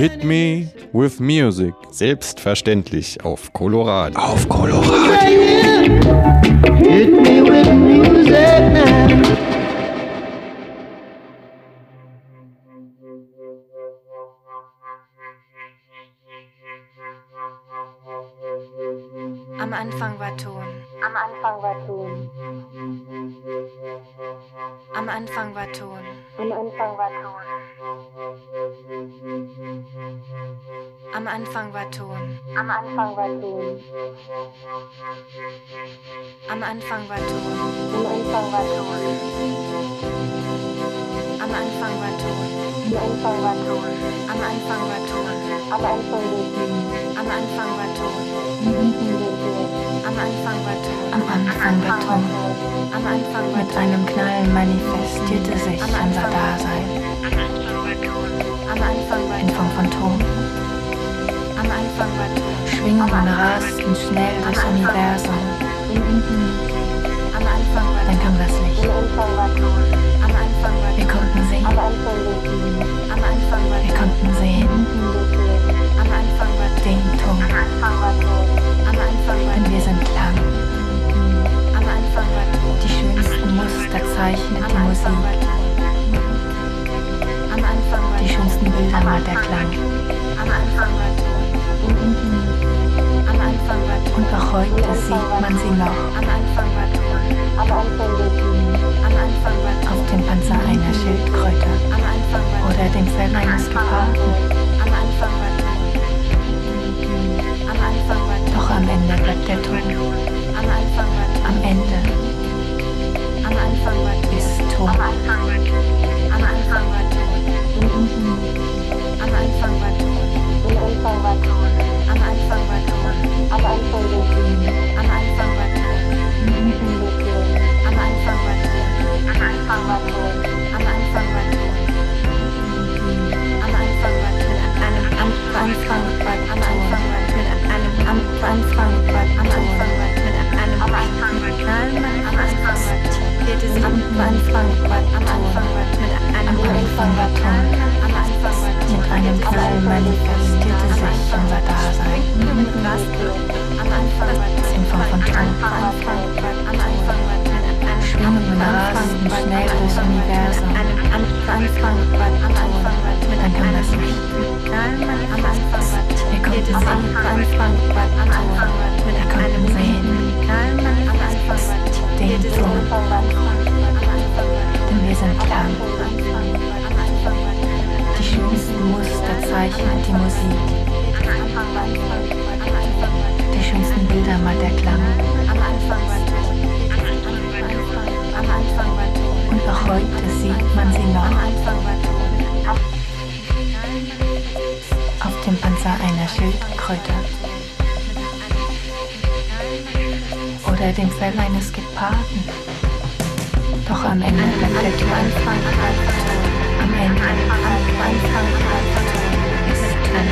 Hit me with music. Selbstverständlich auf Colorado. Auf Colorado. Hit me with music now. Am Anfang war Ton. Am Anfang war Ton. Am Anfang war Ton. Am Anfang war Ton. Am Anfang war Ton. Am Anfang war Ton. Am Anfang war Ton. Am Anfang war Ton. Am Anfang war Ton. Am Anfang war Ton. Am Anfang war Ton. Am Anfang war Ton. Am Anfang war Ton. Am Anfang war Beton. Mit einem Knall manifestierte sich unser Dasein. In Form von Tom. Schwingungen rasten schnell durchs Universum. Dann kam das Licht. Wir konnten sehen. Wir konnten sehen. Dinge. Am Anfang war Ton. Am Anfang war Denn wir sind Klang. Am Anfang war Ton. Die schönsten Muster zeichnet Am die Musik. Am Anfang war Die schönsten Bilder malt der Klang. Am Anfang war Ton. Am Anfang war Ton. Und auch heute sieht man sie noch Am Anfang war Ton. Am Anfang war Ton. Am Anfang war Ton. auf dem Panzer einer Schildkröte Am Anfang war Ton. oder dem Fell eines Geparden. Am Anfang war Ton. Doch am Ende bleibt der Ton. Am Ende ist Ton. Am Anfang war Ton. Am Anfang war Ton. Am Anfang war Ton. Am Anfang war Ton. Am Anfang war Ton. Am Anfang war Ton. Am Anfang war Ton. Am Anfang war Ton. Am Anfang war Ton. Am Anfang war Ton. Am Anfang war Ton. Am Anfang mit Anton, mit einem Anfang Peter sie am Anfang mit Anton, mit einem Anfang mit einem Knall manifestierte sich unser Dasein. Am Anfang in Form von Trank, am Anfang Beginnen mit Anfang im schnellsten Universum. Anfang war Tod, dann kam das Licht. Wir konnten sehen, Anfang mit Tod, wir sehen. Den Ton. denn wir sind klar. Die schönsten Musterzeichen und die Musik. Die schönsten Bilder mal der Klang. Und auch heute sieht man sie noch auf dem Panzer einer Schildkröte oder dem Fell eines Geparden. Doch am Ende bleibt der Ton. Am Ende war Ton. ist Ton.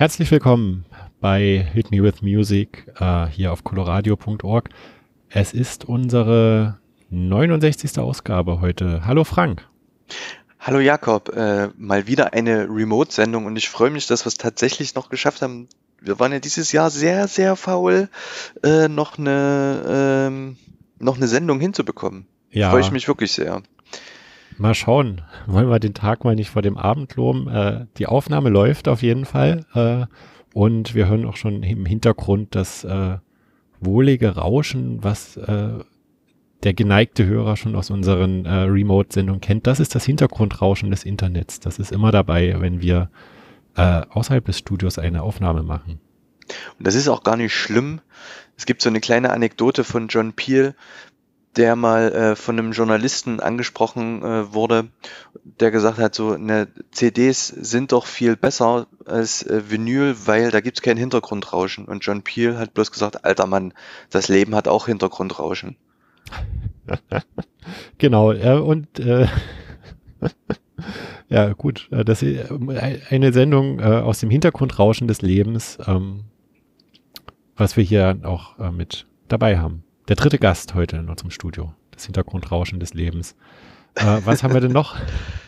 Herzlich willkommen bei Hit Me With Music äh, hier auf coloradio.org. Es ist unsere 69. Ausgabe heute. Hallo Frank. Hallo Jakob, äh, mal wieder eine Remote-Sendung und ich freue mich, dass wir es tatsächlich noch geschafft haben. Wir waren ja dieses Jahr sehr, sehr faul, äh, noch eine ähm, noch eine Sendung hinzubekommen. Ja, Freue ich mich wirklich sehr. Mal schauen. Wollen wir den Tag mal nicht vor dem Abend loben? Äh, die Aufnahme läuft auf jeden Fall. Äh, und wir hören auch schon im Hintergrund das äh, wohlige Rauschen, was äh, der geneigte Hörer schon aus unseren äh, Remote-Sendungen kennt. Das ist das Hintergrundrauschen des Internets. Das ist immer dabei, wenn wir äh, außerhalb des Studios eine Aufnahme machen. Und das ist auch gar nicht schlimm. Es gibt so eine kleine Anekdote von John Peel, der mal äh, von einem Journalisten angesprochen äh, wurde, der gesagt hat, so ne, CDs sind doch viel besser als äh, Vinyl, weil da gibt's kein Hintergrundrauschen. Und John Peel hat bloß gesagt, alter Mann, das Leben hat auch Hintergrundrauschen. Genau, äh, und äh, ja gut, äh, das äh, eine Sendung äh, aus dem Hintergrundrauschen des Lebens, ähm, was wir hier auch äh, mit dabei haben. Der dritte Gast heute in unserem Studio, das Hintergrundrauschen des Lebens. Äh, was haben wir denn noch?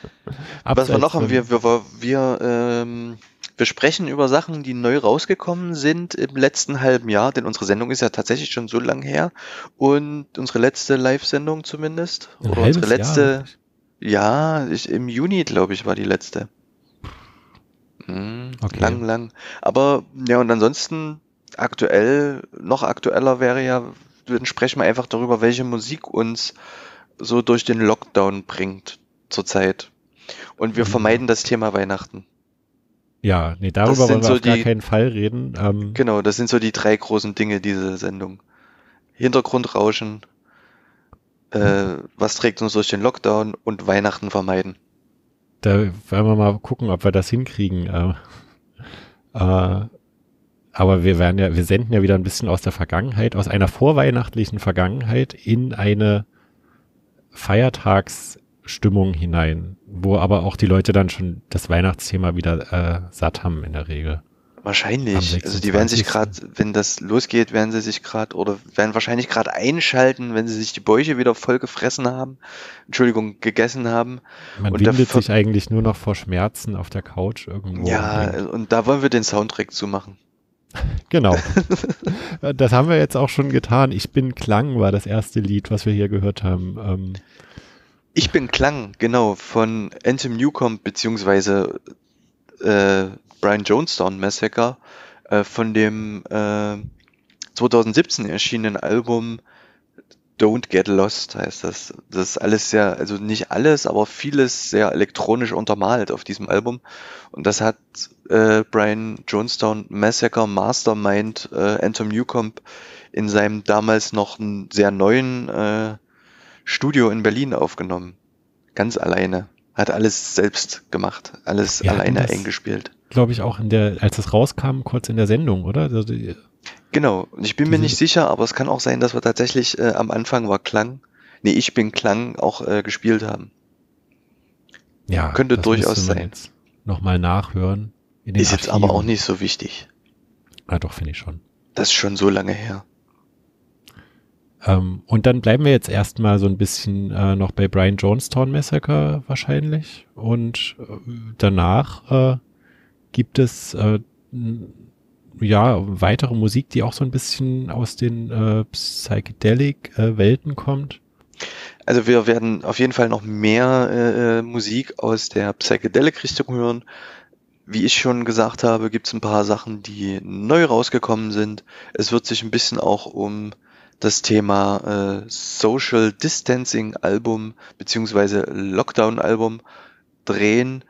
Was wir noch haben, wir, wir, wir, ähm, wir sprechen über Sachen, die neu rausgekommen sind im letzten halben Jahr, denn unsere Sendung ist ja tatsächlich schon so lang her und unsere letzte Live-Sendung zumindest, Ein oder unsere Jahr letzte, wirklich? ja, ich, im Juni, glaube ich, war die letzte. Mhm, Okay. Lang, lang. Aber ja, und ansonsten aktuell, noch aktueller wäre ja, dann sprechen wir einfach darüber, welche Musik uns so durch den Lockdown bringt zurzeit. Und wir Mhm. vermeiden das Thema Weihnachten. Ja, nee, darüber wollen wir so auf gar die- keinen Fall reden. Ähm, Genau, das sind so die drei großen Dinge dieser Sendung. Hintergrundrauschen, äh, was trägt uns durch den Lockdown und Weihnachten vermeiden. Da werden wir mal gucken, ob wir das hinkriegen. Äh, äh, aber wir werden ja, wir senden ja wieder ein bisschen aus der Vergangenheit, aus einer vorweihnachtlichen Vergangenheit in eine Feiertagsstimmung hinein, wo aber auch die Leute dann schon das Weihnachtsthema wieder äh, satt haben in der Regel. Wahrscheinlich. Also die werden sich 26.. gerade, wenn das losgeht, werden sie sich gerade oder werden wahrscheinlich gerade einschalten, wenn sie sich die Bäuche wieder voll gefressen haben. Entschuldigung, gegessen haben. Man Und windet sich eigentlich nur noch vor Schmerzen auf der Couch irgendwo. Ja, und da wollen wir den Soundtrack zu machen. Genau. das haben wir jetzt auch schon getan. Ich bin Klang war das erste Lied, was wir hier gehört haben. Ähm, Ich bin Klang, genau, von Anthem Newcomb beziehungsweise äh, Brian Jonestown Massacre äh, von dem äh, 2017 erschienenen Album Don't Get Lost heißt das. Das ist alles sehr, also nicht alles, aber vieles sehr elektronisch untermalt auf diesem Album. Und das hat äh, Brian Jonestown Massacre Mastermind äh, Anthem Newcomb in seinem damals noch sehr neuen äh, Studio in Berlin aufgenommen. Ganz alleine. Hat alles selbst gemacht. Alles Wir alleine eingespielt. Glaube ich auch in der, als es rauskam, kurz in der Sendung, oder? Also die, Genau. Und ich bin mir nicht sicher, aber es kann auch sein, dass wir tatsächlich äh, am Anfang war Klang. Nee, ich bin Klang auch äh, gespielt haben. ja, Könnte durchaus sein. Nochmal nachhören. Ist jetzt aber Archiven. auch nicht so wichtig. Ah, doch, finde ich schon. Das ist schon so lange her. Ähm, und dann bleiben wir jetzt erstmal so ein bisschen äh, noch bei Brian Jonestown Massacre wahrscheinlich. Und äh, danach äh, gibt es äh, ja weitere Musik, die auch so ein bisschen aus den äh, Psychedelic-Welten kommt. Also wir werden auf jeden Fall noch mehr äh, äh, Musik aus der Psychedelic-Richtung hören. Wie ich schon gesagt habe, gibt es ein paar Sachen, die neu rausgekommen sind. Es wird sich ein bisschen auch um das Thema äh, Social Distancing Album beziehungsweise Lockdown Album drehen.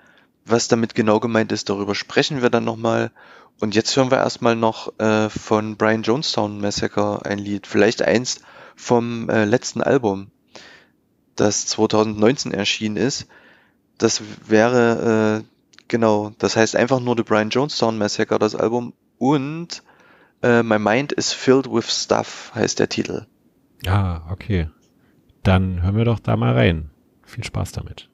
Was damit genau gemeint ist, darüber sprechen wir dann nochmal. Und jetzt hören wir erstmal noch äh, von Brian Jonestown Massacre ein Lied. Vielleicht eins vom äh, letzten Album, das 2019 erschienen ist. Das wäre, äh, genau, das heißt einfach nur The Brian Jonestown Massacre, das Album. Und äh, My Mind is Filled with Stuff heißt der Titel. Ah, okay. Dann hören wir doch da mal rein. Viel Spaß damit.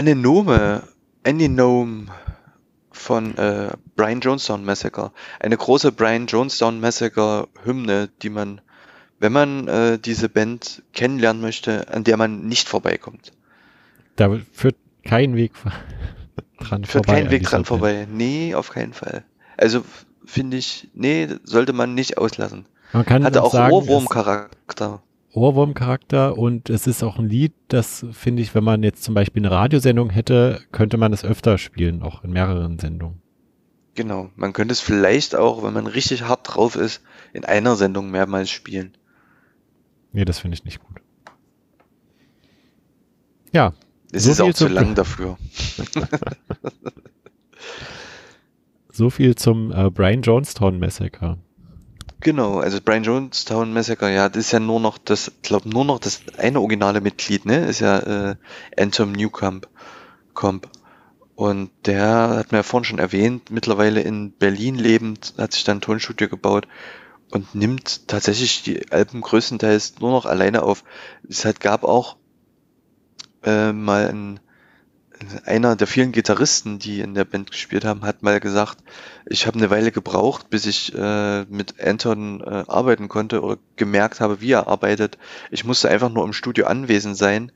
Anenome, Aninome von äh, Brian Jonestown Massacre. Eine große Brian Jonestown Massacre Hymne, die man, wenn man äh, diese Band kennenlernen möchte, an der man nicht vorbeikommt. Da führt kein Weg dran Führt vorbei. kein Weg dran Band. vorbei. Nee, auf keinen Fall. Also finde ich, nee, sollte man nicht auslassen. Man kann Hatte auch sagen, Ohrwurmcharakter. Ohrwurmcharakter und es ist auch ein Lied, das finde ich, wenn man jetzt zum Beispiel eine Radiosendung hätte, könnte man es öfter spielen, auch in mehreren Sendungen. Genau. Man könnte es vielleicht auch, wenn man richtig hart drauf ist, in einer Sendung mehrmals spielen. Nee, das finde ich nicht gut. Ja, Es So ist auch zu lang dafür. so viel zum äh, Brian Jonestown Massacre. Genau, also Brian Jonestown Massacre, ja, das ist ja nur noch das, glaube nur noch das eine originale Mitglied, ne? Ist ja äh, Anton Newcomb. Comp. Und der hat mir ja vorhin schon erwähnt, mittlerweile in Berlin lebend, hat sich dann ein Tonstudio gebaut und nimmt tatsächlich die Alben größtenteils nur noch alleine auf. Es halt gab auch äh, mal ein, einer der vielen Gitarristen, die in der Band gespielt haben, hat mal gesagt, ich habe eine Weile gebraucht, bis ich äh, mit Anton äh, arbeiten konnte oder gemerkt habe, wie er arbeitet. Ich musste einfach nur im Studio anwesend sein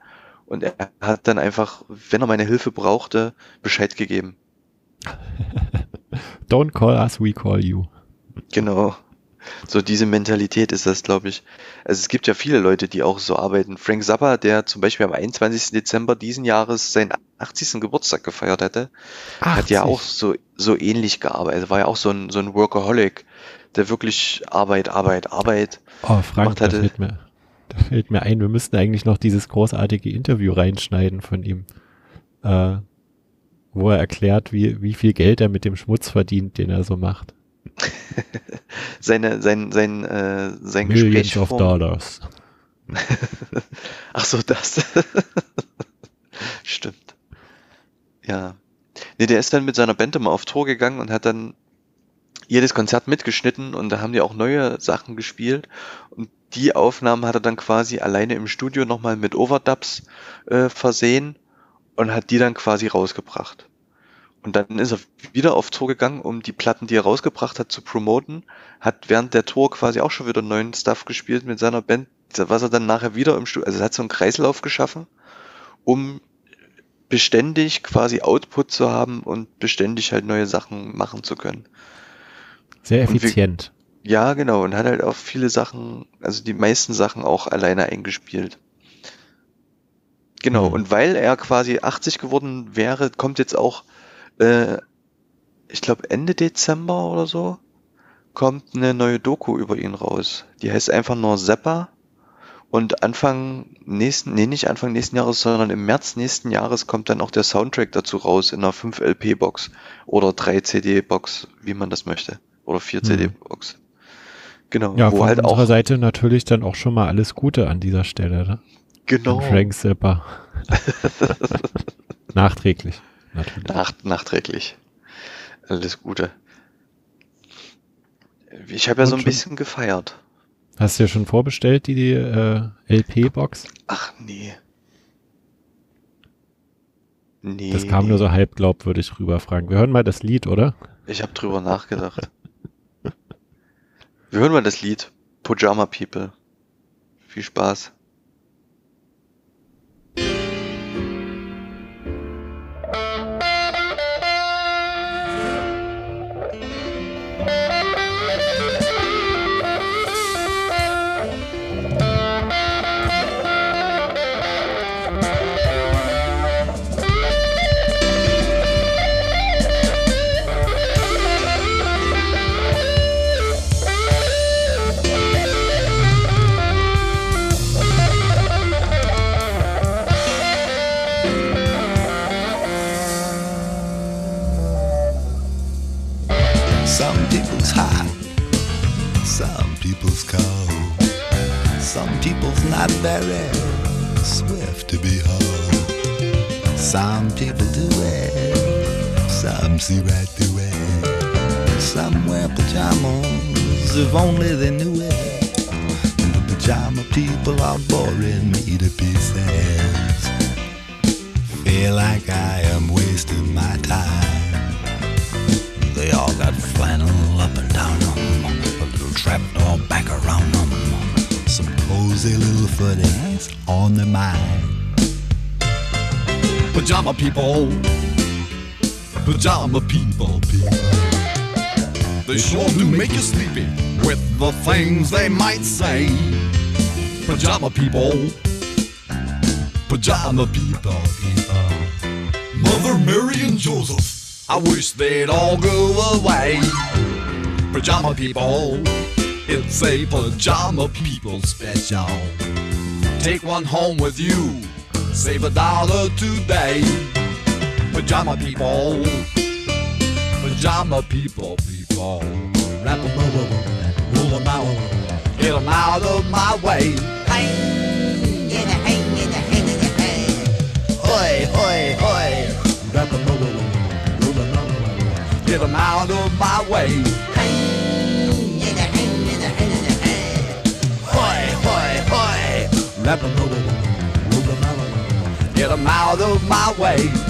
und er hat dann einfach, wenn er meine Hilfe brauchte, Bescheid gegeben. Don't call us, we call you. Genau. So diese Mentalität ist das, glaube ich. Also es gibt ja viele Leute, die auch so arbeiten. Frank Zappa, der zum Beispiel am 21. Dezember diesen Jahres seinen 80. Geburtstag gefeiert hatte, hat ja 80. auch so, so ähnlich gearbeitet. War ja auch so ein, so ein Workaholic, der wirklich Arbeit, Arbeit, Arbeit. Oh, Frank, gemacht da hatte. fällt, mir, da fällt mir ein, wir müssten eigentlich noch dieses großartige Interview reinschneiden von ihm, äh, wo er erklärt, wie, wie viel Geld er mit dem Schmutz verdient, den er so macht. Seine, sein, sein, äh, sein Millions Gespräch of Dollars. Ach so, das. Stimmt. Ja. Nee, der ist dann mit seiner Band immer auf Tour gegangen und hat dann jedes Konzert mitgeschnitten und da haben die auch neue Sachen gespielt und die Aufnahmen hat er dann quasi alleine im Studio nochmal mit Overdubs äh, versehen und hat die dann quasi rausgebracht. Und dann ist er wieder auf Tour gegangen, um die Platten, die er rausgebracht hat, zu promoten. Hat während der Tour quasi auch schon wieder neuen Stuff gespielt mit seiner Band, was er dann nachher wieder im Studio, also er hat so einen Kreislauf geschaffen, um beständig quasi Output zu haben und beständig halt neue Sachen machen zu können. Sehr Und wie- effizient. Ja, genau, und hat halt auch viele Sachen, also die meisten Sachen auch alleine eingespielt. Genau, Mhm. und weil er quasi 80 geworden wäre, kommt jetzt auch, äh, ich glaube Ende Dezember oder so, kommt eine neue Doku über ihn raus. Die heißt einfach nur Zappa. Und Anfang nächsten, nee, nicht Anfang nächsten Jahres, sondern im März nächsten Jahres kommt dann auch der Soundtrack dazu raus in einer 5 LP-Box oder 3 CD-Box, wie man das möchte. Oder 4 Mhm. CD-Box. Genau, Ja, wo von halt unserer auch, Seite natürlich dann auch schon mal alles Gute an dieser Stelle. Ne? genau, An Frank Zappa. Nachträglich, natürlich. nach, nachträglich. Alles Gute. Ich habe ja so ein schon- bisschen gefeiert. Hast du ja schon vorbestellt, die, die äh, LP-Box? Ach nee. Nee. Das kam nur so halb glaubwürdig rüber, Frank. Wir hören mal das Lied, oder? Ich habe drüber nachgedacht. Wir hören mal das Lied Pyjama People. Viel Spaß. Not very swift to behold. Some people do it, some see right through it. Some wear pajamas if only they knew it. The pajama people are boring me to pieces. feel like I am wasting my time. They all got flannel up and down them, a little trapdoor back around them, some cozy little footies on their mind. Pajama people, pajama people, people. They sure do make you sleepy with the things they might say. Pajama people, pajama people, people. Mother Mary and Joseph, I wish they'd all go away. Pajama people, it's a pajama people special. Take one home with you, save a dollar today. Pajama people, pajama people, people. Wrap 'em up, roll 'em out, get 'em out of my way. Hey, in hey, in hey, in hey. Hoy, hoy, hoy. Wrap 'em up, roll 'em out, get 'em out of my way. Let me know. Of my way.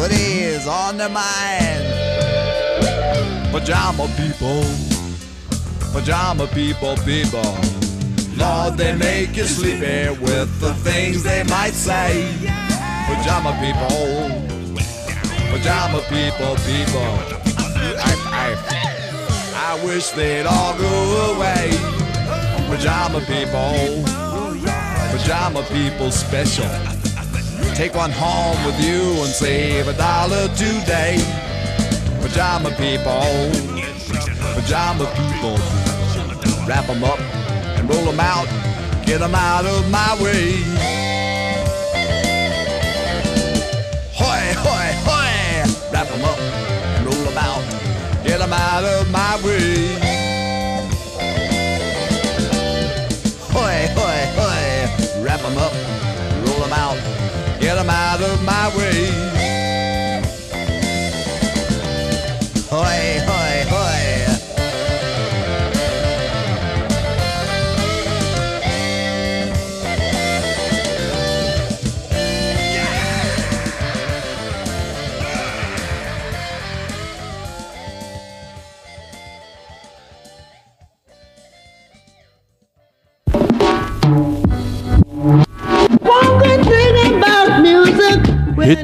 Little footies on their mind. Pajama people, pajama people, people. Lord, they make you sleepy with the things they might say. Pajama people, pajama people, people. I, I, I wish they'd all go away. Pajama people, pajama people special. Take one home with you and save a dollar today. Pajama people, pajama people. Wrap 'em up and roll 'em out. Get 'em out of my way. Hoy, hoy, hoy. Wrap 'em up and roll 'em out. Get 'em out of my way. Hoy, hoy, hoy. Wrap 'em up, roll 'em out. Get 'em out of my way.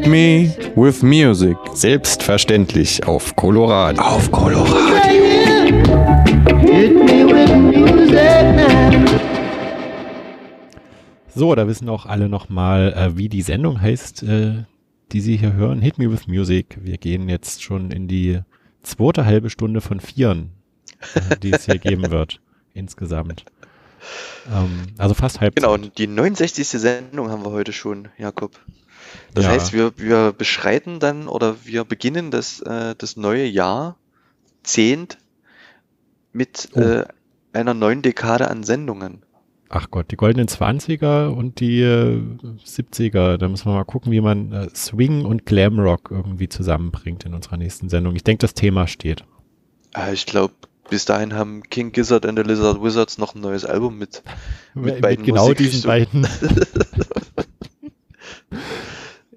Hit me with music. Selbstverständlich auf Colorado. Auf Colorado. Hit me with music now. So, da wissen auch alle nochmal, äh, wie die Sendung heißt, äh, die Sie hier hören. Hit Me With Music. Wir gehen jetzt schon in die zweite halbe Stunde von vieren, äh, die es hier geben wird, insgesamt. Ähm, also fast halb. Genau, und die 69. Sendung haben wir heute schon, Jakob. Das Ja. heißt, wir, wir beschreiten dann oder wir beginnen das, äh, das neue Jahr, Zehnt, mit Oh. äh, einer neuen Dekade an Sendungen. Ach Gott, die goldenen 20er und die äh, 70er. Da müssen wir mal gucken, wie man äh, Swing und Glamrock irgendwie zusammenbringt in unserer nächsten Sendung. Ich denke, das Thema steht. Äh, ich glaube, bis dahin haben King Gizzard and the Lizard Wizards noch ein neues Album mit. Mit beiden genau diesen beiden.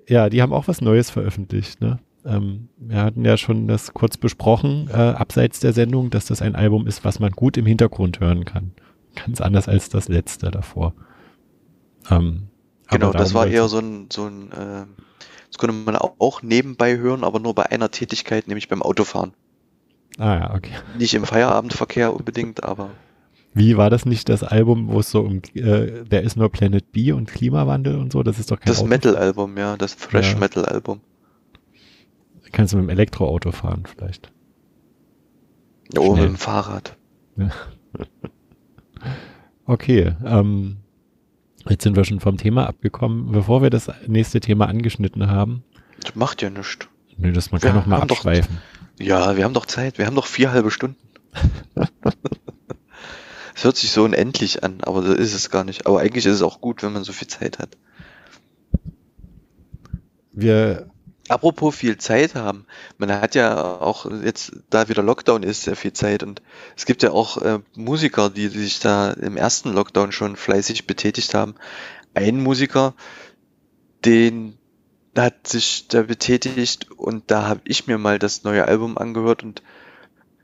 ja, die haben auch was Neues veröffentlicht. Ne? Ähm, wir hatten ja schon das kurz besprochen, äh, abseits der Sendung, dass das ein Album ist, was man gut im Hintergrund hören kann. Ganz anders als das letzte davor. Ähm, Genau, das war eher so ein, so ein äh, das konnte man auch, auch nebenbei hören, aber nur bei einer Tätigkeit, nämlich beim Autofahren. Ah ja, okay. Nicht im Feierabendverkehr unbedingt, aber Wie war das nicht das Album, wo es so um, äh, der ist nur Planet B und Klimawandel und so? Das ist doch kein das. Metal-Album, ja, das Ja. Thrash-Metal-Album. Kannst du mit dem Elektroauto fahren vielleicht. Ja, oder mit dem Fahrrad. Okay, ähm, jetzt sind wir schon vom Thema abgekommen. Bevor wir das nächste Thema angeschnitten haben, Das macht ja nichts. nö, das man Wir kann noch mal haben doch- abschweifen. Ja, wir haben doch Zeit. Wir haben doch vier halbe Stunden. Es hört sich so unendlich an, aber das ist es gar nicht. Aber eigentlich ist es auch gut, wenn man so viel Zeit hat. Wir, Apropos viel Zeit haben, man hat ja auch jetzt, da wieder Lockdown ist, sehr viel Zeit und es gibt ja auch äh, Musiker, die sich da im ersten Lockdown schon fleißig betätigt haben. Ein Musiker, den hat sich da betätigt und da habe ich mir mal das neue Album angehört und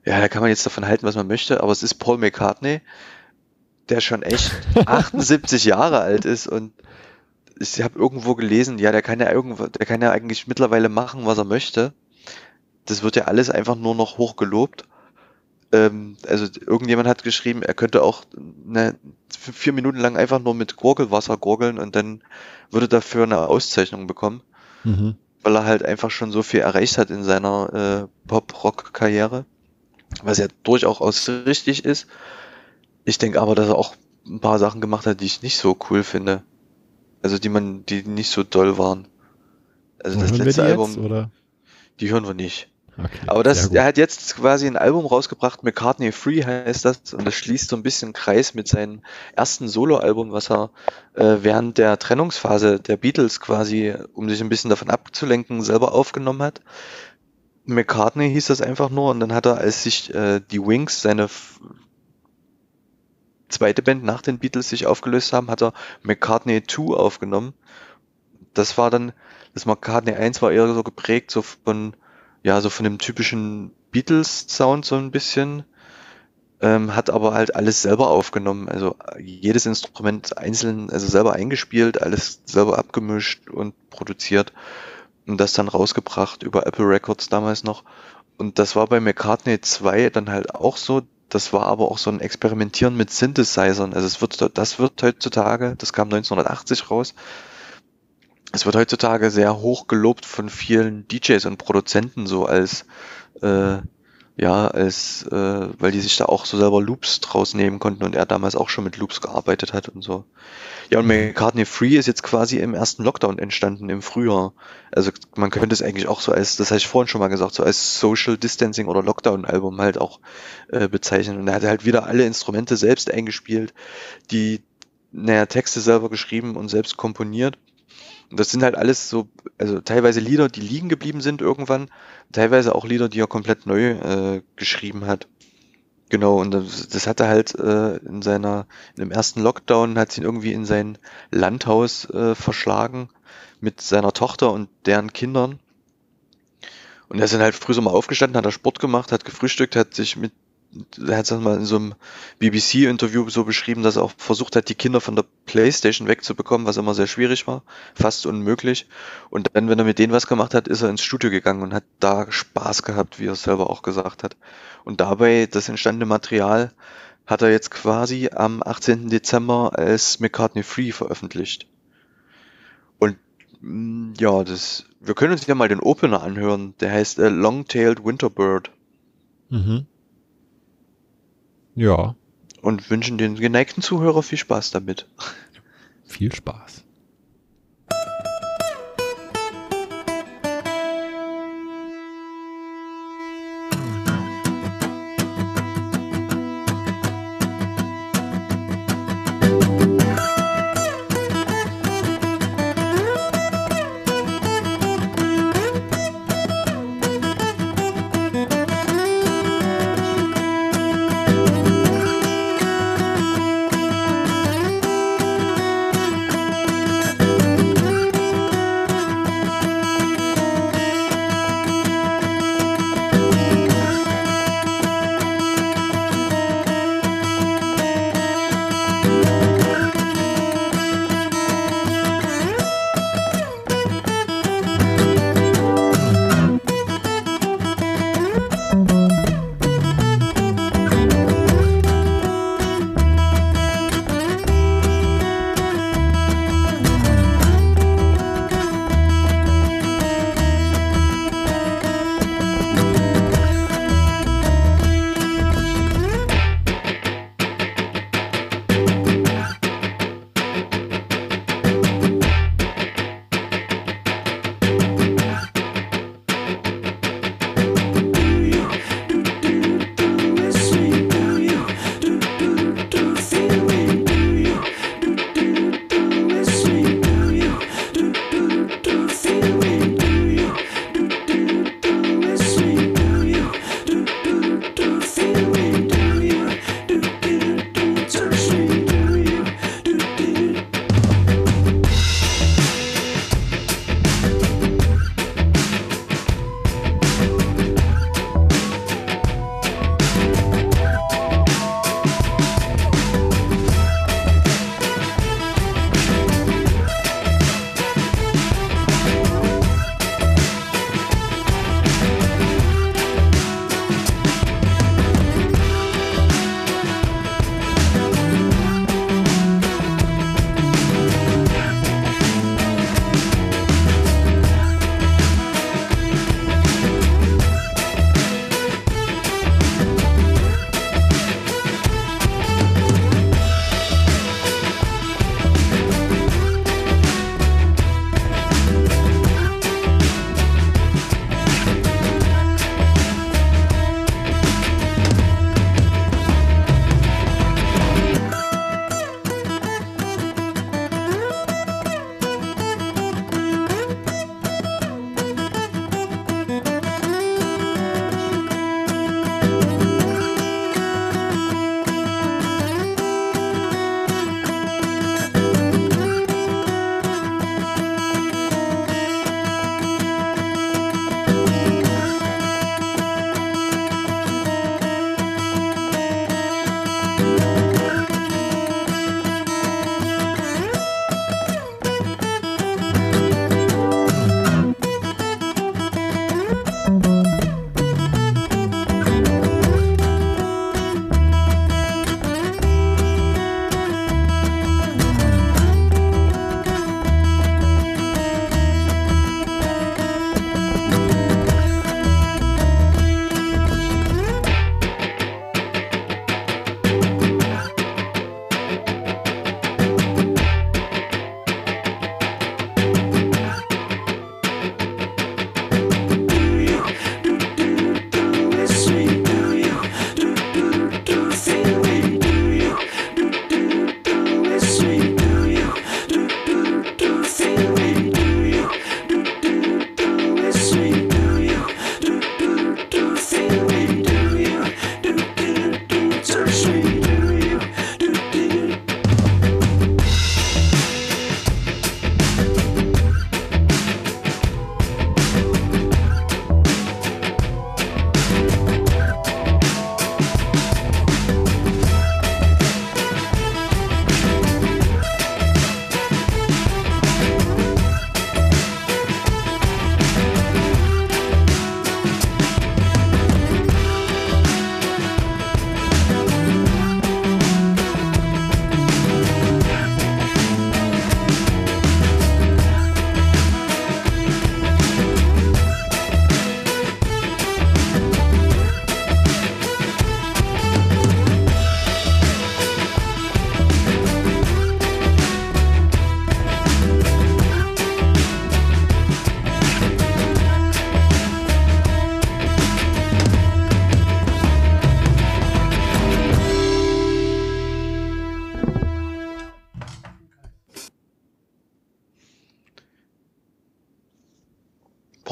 ja, da kann man jetzt davon halten, was man möchte, aber es ist Paul McCartney, der schon echt 78 Jahre alt ist und ich habe irgendwo gelesen, ja, der kann ja irgendwo, der kann ja eigentlich mittlerweile machen, was er möchte. Das wird ja alles einfach nur noch hochgelobt. Ähm, also irgendjemand hat geschrieben, er könnte auch ne, vier Minuten lang einfach nur mit Gurgelwasser gurgeln und dann würde dafür eine Auszeichnung bekommen, mhm. weil er halt einfach schon so viel erreicht hat in seiner äh, Pop-Rock-Karriere, was ja durchaus richtig ist. Ich denke aber, dass er auch ein paar Sachen gemacht hat, die ich nicht so cool finde. Also die man, die nicht so doll waren. Also das Hören letzte die Album, jetzt, oder? die hören wir nicht. Okay, Aber das, er hat jetzt quasi ein Album rausgebracht, McCartney Free heißt das, und das schließt so ein bisschen Kreis mit seinem ersten Soloalbum, was er äh, während der Trennungsphase der Beatles quasi, um sich ein bisschen davon abzulenken, selber aufgenommen hat. McCartney hieß das einfach nur, und dann hat er, als sich äh, die Wings, seine zweite Band nach den Beatles sich aufgelöst haben, hat er McCartney 2 aufgenommen. Das war dann, das McCartney 1 war eher so geprägt so von, ja, so von dem typischen Beatles-Sound so ein bisschen, ähm, hat aber halt alles selber aufgenommen, also jedes Instrument einzeln, also selber eingespielt, alles selber abgemischt und produziert und das dann rausgebracht über Apple Records damals noch. Und das war bei McCartney 2 dann halt auch so, das war aber auch so ein Experimentieren mit Synthesizern. Also es wird, das wird heutzutage, das kam 1980 raus, es wird heutzutage sehr hoch gelobt von vielen DJs und Produzenten so als äh, ja als äh, weil die sich da auch so selber Loops draus nehmen konnten und er damals auch schon mit Loops gearbeitet hat und so. Ja und McCartney Free ist jetzt quasi im ersten Lockdown entstanden im Frühjahr. Also man könnte es eigentlich auch so als das habe ich vorhin schon mal gesagt so als Social Distancing oder Lockdown Album halt auch äh, bezeichnen und er hat halt wieder alle Instrumente selbst eingespielt, die naja, Texte selber geschrieben und selbst komponiert. Und das sind halt alles so, also teilweise Lieder, die liegen geblieben sind irgendwann, teilweise auch Lieder, die er komplett neu äh, geschrieben hat. Genau, und das, das hat er halt äh, in seiner, in dem ersten Lockdown hat sie ihn irgendwie in sein Landhaus äh, verschlagen mit seiner Tochter und deren Kindern. Und er ist dann halt früh so mal aufgestanden, hat er Sport gemacht, hat gefrühstückt, hat sich mit, er hat es mal in so einem BBC-Interview so beschrieben, dass er auch versucht hat, die Kinder von der Playstation wegzubekommen, was immer sehr schwierig war, fast unmöglich. Und dann, wenn er mit denen was gemacht hat, ist er ins Studio gegangen und hat da Spaß gehabt, wie er selber auch gesagt hat. Und dabei, das entstandene Material, hat er jetzt quasi am 18. Dezember als McCartney Free veröffentlicht. Und mh, ja, das, wir können uns ja mal den Opener anhören. Der heißt äh, Long-Tailed Winterbird Mhm. Ja, und wünschen den geneigten Zuhörer viel Spaß damit. viel Spaß.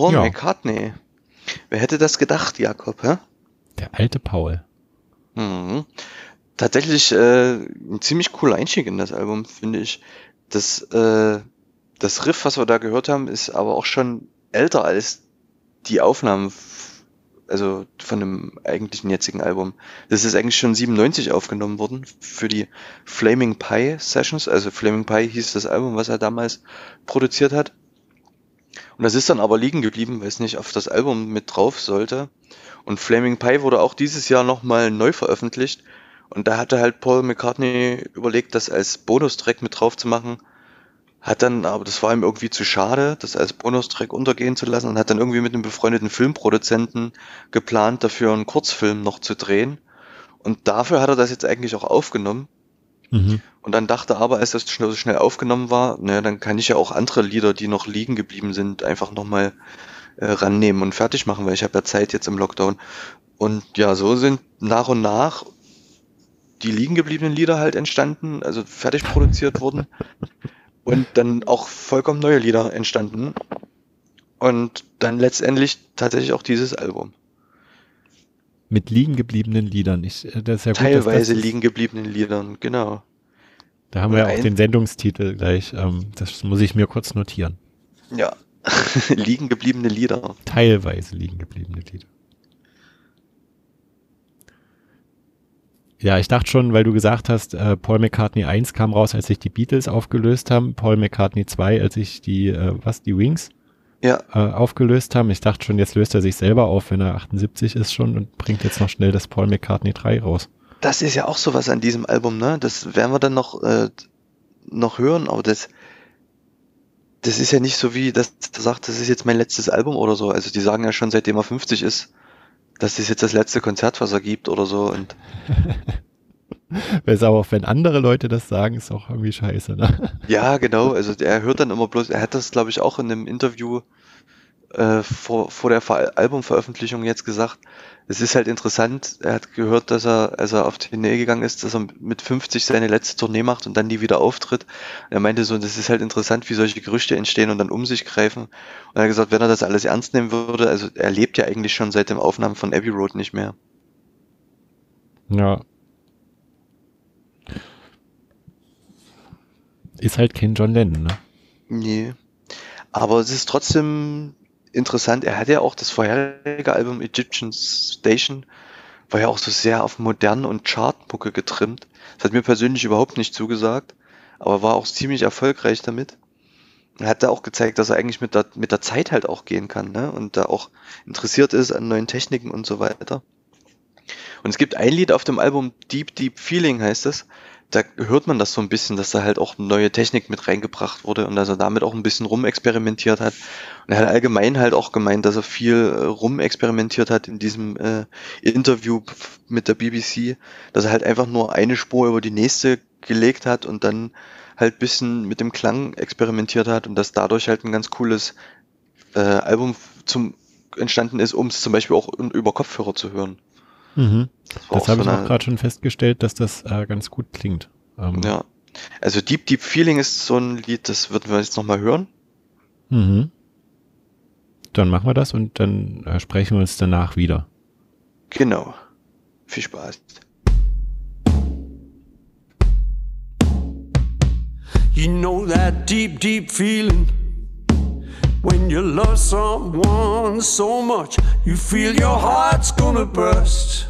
Paul Ja. McCartney. Wer hätte das gedacht, Jakob, hä? Der alte Paul. Mhm. Tatsächlich äh, ein ziemlich cooler Einstieg in das Album, finde ich. Das, äh, das Riff, was wir da gehört haben, ist aber auch schon älter als die Aufnahmen, also von dem eigentlichen jetzigen Album. Das ist eigentlich schon 97 aufgenommen worden für die Flaming Pie Sessions. Also Flaming Pie hieß das Album, was er damals produziert hat. Und das ist dann aber liegen geblieben, weil es nicht auf das Album mit drauf sollte. Und Flaming Pie wurde auch dieses Jahr nochmal neu veröffentlicht. Und da hatte halt Paul McCartney überlegt, das als Bonustrack mit drauf zu machen. Hat dann, aber das war ihm irgendwie zu schade, das als Bonustrack untergehen zu lassen und hat dann irgendwie mit einem befreundeten Filmproduzenten geplant, dafür einen Kurzfilm noch zu drehen. Und dafür hat er das jetzt eigentlich auch aufgenommen. Mhm. Und dann dachte aber, als das so schnell aufgenommen war, naja, dann kann ich ja auch andere Lieder, die noch liegen geblieben sind, einfach nochmal äh, rannehmen und fertig machen, weil ich habe ja Zeit jetzt im Lockdown. Und ja, so sind nach und nach die liegen gebliebenen Lieder halt entstanden, also fertig produziert wurden. Und dann auch vollkommen neue Lieder entstanden. Und dann letztendlich tatsächlich auch dieses Album. Mit liegen gebliebenen Liedern. Ich, äh, das ist ja gut, dass Teilweise das, liegen gebliebenen Liedern, genau. Da haben wir ja auch den Sendungstitel gleich. Ähm, das muss ich mir kurz notieren. Ja. liegen gebliebene Lieder. Teilweise liegen gebliebene Lieder. Ja, ich dachte schon, weil du gesagt hast, äh, Paul McCartney 1 kam raus, als sich die Beatles aufgelöst haben, Paul McCartney 2, als sich die, äh, was, die Wings Ja, äh, aufgelöst haben. Ich dachte schon, jetzt löst er sich selber auf, wenn er 78 ist schon und bringt jetzt noch schnell das Paul McCartney 3 raus. Das ist ja auch sowas an diesem Album, ne? Das werden wir dann noch, äh, noch hören, aber das, das ist ja nicht so wie, dass er sagt, das ist jetzt mein letztes Album oder so. Also die sagen ja schon, seitdem er 50 ist, dass das jetzt das letzte Konzert, was er gibt oder so. Und Weil es aber auch, wenn andere Leute das sagen, ist auch irgendwie scheiße, ne? ja, genau, also er hört dann immer bloß, er hat das, glaube ich, auch in einem Interview äh, vor, vor der Ver Albumveröffentlichung jetzt gesagt. Es ist halt interessant, er hat gehört, dass er, als er auf Tournee gegangen ist, dass er mit 50 seine letzte Tournee macht und dann nie wieder auftritt. Und er meinte so, das ist halt interessant, wie solche Gerüchte entstehen und dann um sich greifen. Und er hat gesagt, wenn er das alles ernst nehmen würde, also er lebt ja eigentlich schon seit dem Aufnahmen von Abbey Road nicht mehr. Ja. Ist halt kein John Lennon, ne? Nee. Aber es ist trotzdem interessant. Er hat ja auch das vorherige Album Egyptian Station, war ja auch so sehr auf modern und Chartmucke getrimmt. Das hat mir persönlich überhaupt nicht zugesagt, aber war auch ziemlich erfolgreich damit. Er hat da auch gezeigt, dass er eigentlich mit der, mit der Zeit halt auch gehen kann, ne? Und da auch interessiert ist an neuen Techniken und so weiter. Und es gibt ein Lied auf dem Album, Deep Deep Feeling heißt es. Da hört man das so ein bisschen, dass da halt auch neue Technik mit reingebracht wurde und dass er damit auch ein bisschen rumexperimentiert hat. Und er hat allgemein halt auch gemeint, dass er viel äh, rumexperimentiert hat in diesem äh, Interview mit der BBC, dass er halt einfach nur eine Spur über die nächste gelegt hat und dann halt bisschen mit dem Klang experimentiert hat und dass dadurch halt ein ganz cooles äh, Album zum entstanden ist, um es zum Beispiel auch über Kopfhörer zu hören. Mhm. war Das habe so ich auch gerade schon festgestellt, dass das äh, ganz gut klingt. Ähm, Ja. Also Deep Deep Feeling ist so ein Lied, das würden wir jetzt nochmal hören. Mhm. Dann machen wir das und dann äh, sprechen wir uns danach wieder. Genau. Viel Spaß. You know that deep, deep feeling when you love someone so much, you feel your heart's gonna burst.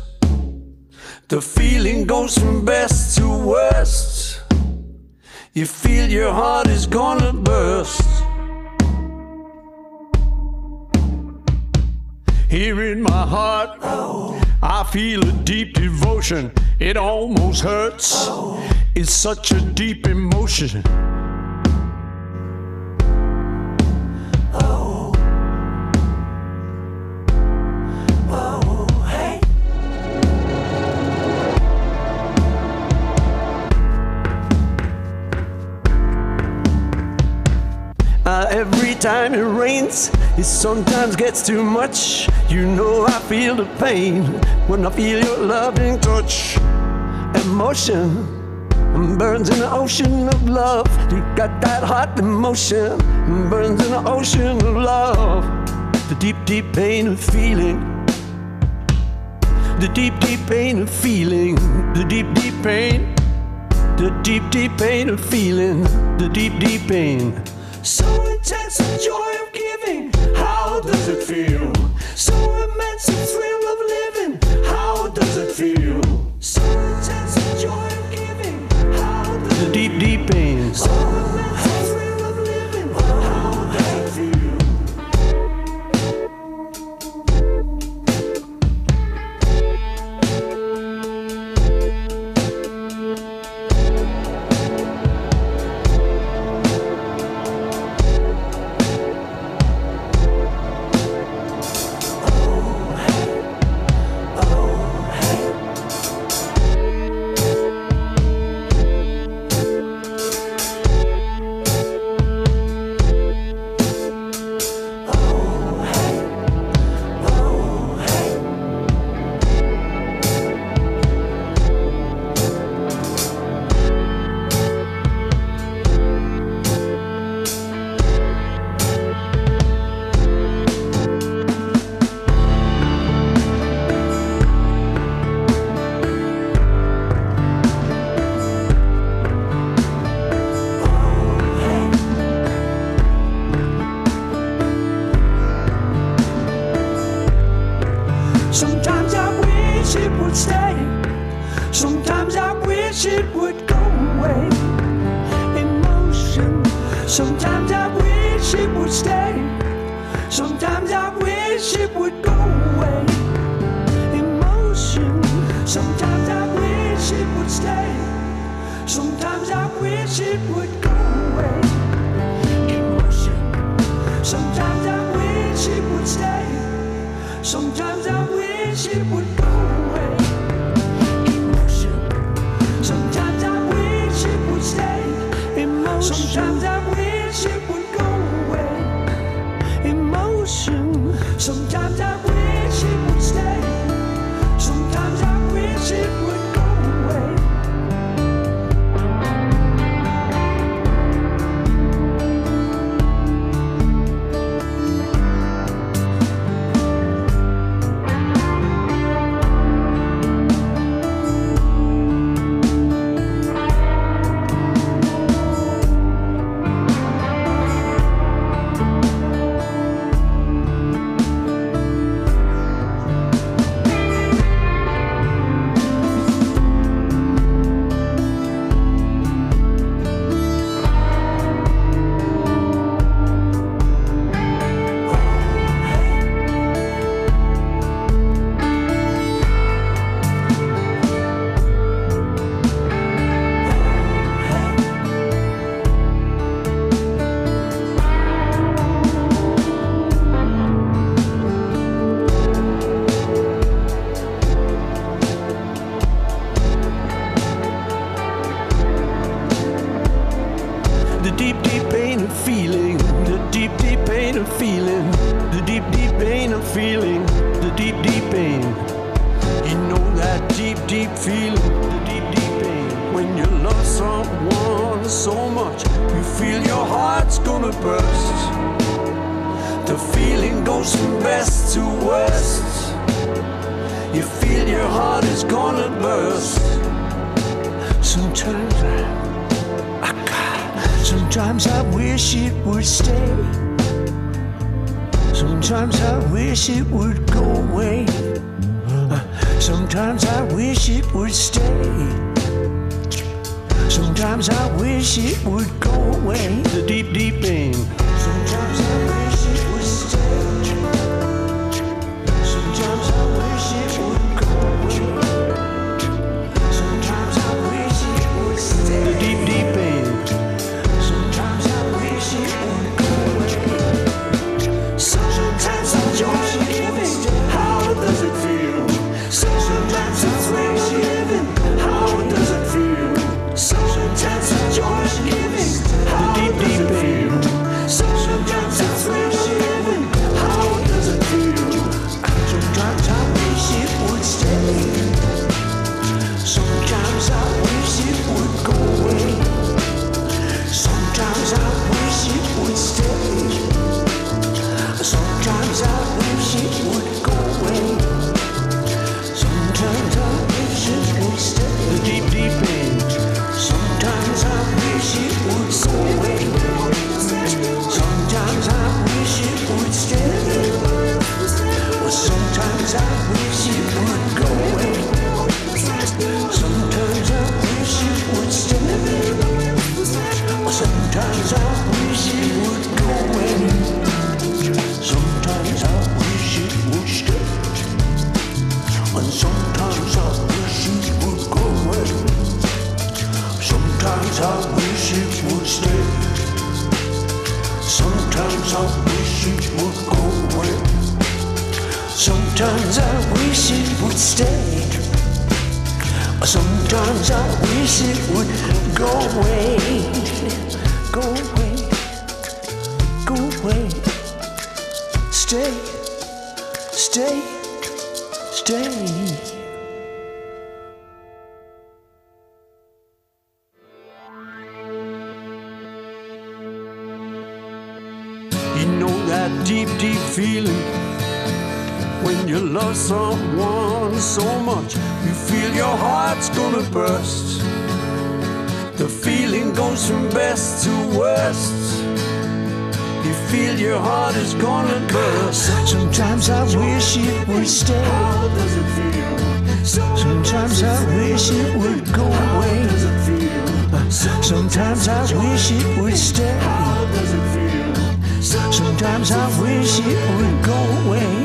The feeling goes from best to worst. You feel your heart is gonna burst. Here in my heart, I feel a deep devotion. It almost hurts. It's such a deep emotion. Every time it rains, it sometimes gets too much. You know I feel the pain when I feel your loving touch. Emotion burns in the ocean of love. You got that hot emotion burns in the ocean of love. The deep, deep pain of feeling. The deep, deep pain of feeling. The deep, deep pain. The deep, deep pain of feeling. The deep, deep pain. So intense the joy of giving, how does it feel? So immense the thrill of living, how does it feel? So intense the joy of giving, how does it the deep, deep pain. So Sometimes I wish it would stay. How does it feel? Sometimes I wish it would go away.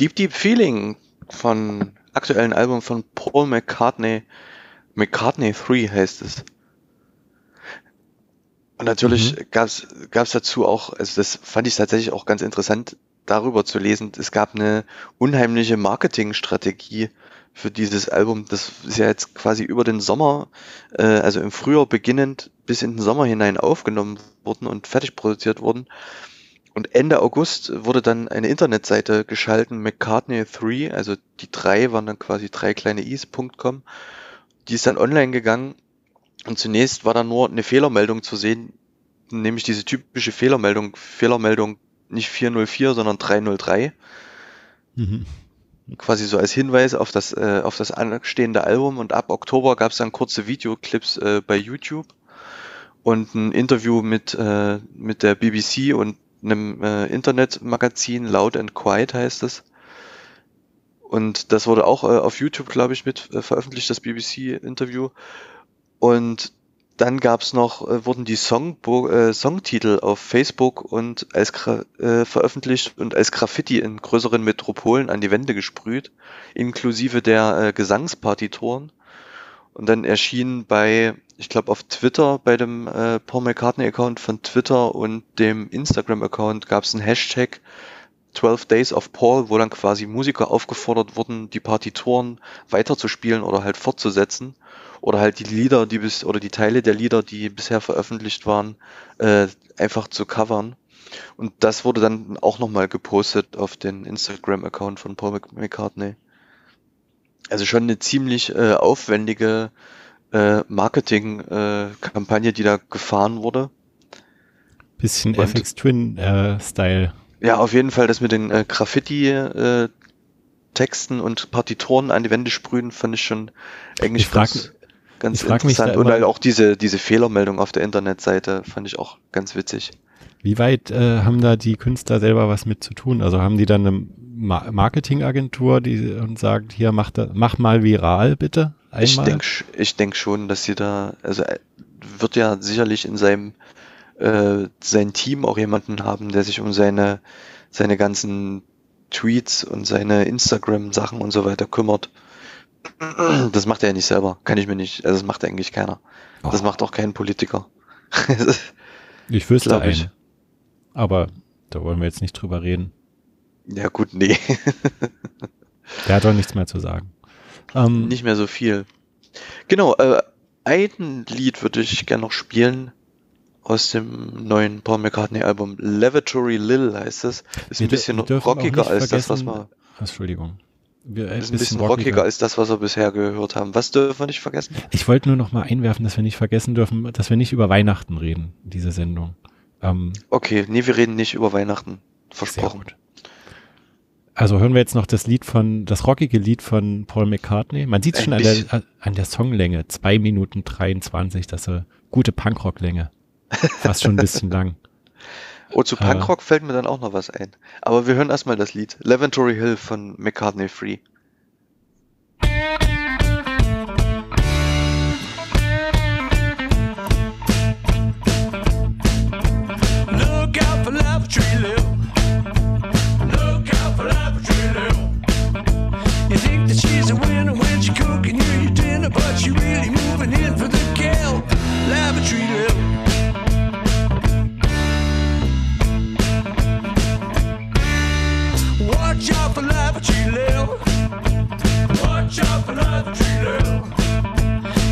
Deep Deep Feeling von aktuellen Album von Paul McCartney. McCartney 3 heißt es. Und natürlich Mhm. gab's gab's dazu auch, also das fand ich tatsächlich auch ganz interessant, darüber zu lesen. Es gab eine unheimliche Marketingstrategie für dieses Album. Das ist ja jetzt quasi über den Sommer, äh, also im Frühjahr beginnend bis in den Sommer hinein aufgenommen worden und fertig produziert worden. Und Ende August wurde dann eine Internetseite geschalten, McCartney 3, also die drei waren dann quasi drei kleine is.com. Die ist dann online gegangen und zunächst war da nur eine Fehlermeldung zu sehen, nämlich diese typische Fehlermeldung, Fehlermeldung nicht 404, sondern 303, Mhm. quasi so als Hinweis auf das, äh, auf das anstehende Album. Und ab Oktober gab es dann kurze Videoclips äh, bei YouTube und ein Interview mit, äh, mit der BBC und einem äh, Internetmagazin, Loud and Quiet heißt es. Und das wurde auch äh, auf YouTube, glaube ich, mit äh, veröffentlicht, das BBC-Interview. Und dann gab's noch, äh, wurden die Songbo äh, Songtitel auf Facebook und als Gra äh, veröffentlicht und als Graffiti in größeren Metropolen an die Wände gesprüht, inklusive der äh, Gesangspartituren. Und dann erschien bei, ich glaube auf Twitter, bei dem äh, Paul McCartney-Account von Twitter und dem Instagram-Account gab's einen Hashtag 12 Days of Paul, wo dann quasi Musiker aufgefordert wurden, die Partituren weiterzuspielen oder halt fortzusetzen oder halt die Lieder, die bis oder die Teile der Lieder, die bisher veröffentlicht waren, äh, einfach zu covern. Und das wurde dann auch nochmal gepostet auf den Instagram-Account von Paul Mc- McCartney. Also schon eine ziemlich äh, aufwendige äh, Marketing-Kampagne, die da gefahren wurde. Bisschen Und- FX Twin äh, Style. Ja, auf jeden Fall das mit den äh, Graffiti-Texten und Partituren an die Wände sprühen, fand ich schon eigentlich Ich frag- ganz, ganz ich frag mich da interessant. Und halt auch diese, diese Fehlermeldung auf der Internetseite fand ich auch ganz witzig. Wie weit äh, haben da die Künstler selber was mit zu tun? Also haben die dann eine Marketingagentur, die und sagt, hier mach, da, mach mal viral bitte einmal? Ich denke ich denk schon, dass sie da, also er wird ja sicherlich in seinem äh, sein Team auch jemanden haben, der sich um seine, seine ganzen Tweets und seine Instagram-Sachen und so weiter kümmert. Das macht er ja nicht selber. Kann ich mir nicht, also das macht eigentlich keiner. Das Oh. macht auch kein Politiker. ich wüsste einen. ich. Aber da wollen wir jetzt nicht drüber reden. Ja gut, nee, Der hat doch nichts mehr zu sagen. Ähm, nicht mehr so viel. Genau, äh, ein Lied würde ich gerne noch spielen aus dem neuen Paul McCartney Album. Lavatory Lil heißt es. Ist ein bisschen rockiger als das, was wir, Entschuldigung. Wir, ist ein bisschen rockiger als das, was wir bisher gehört haben. Was dürfen wir nicht vergessen? Ich wollte nur noch mal einwerfen, dass wir nicht vergessen dürfen, dass wir nicht über Weihnachten reden, diese Sendung. Ähm, Okay, nee, wir reden nicht über Weihnachten. sehr Versprochen. gut. Also hören wir jetzt noch das Lied von, das rockige Lied von Paul McCartney. Man sieht es schon an der, an der Songlänge. Zwei Minuten 23, das ist eine gute Punkrock-Länge. Fast schon ein bisschen lang. Oh, zu Äh. Punkrock fällt mir dann auch noch was ein. Aber wir hören erstmal das Lied. Lavatory Hill von McCartney Free. up another freedom.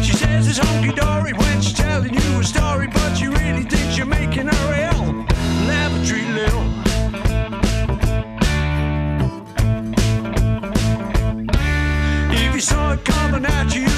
She says it's honky dory when she's telling you a story, but she really thinks you're making her ill. Never lavatory little. If you saw it coming at you.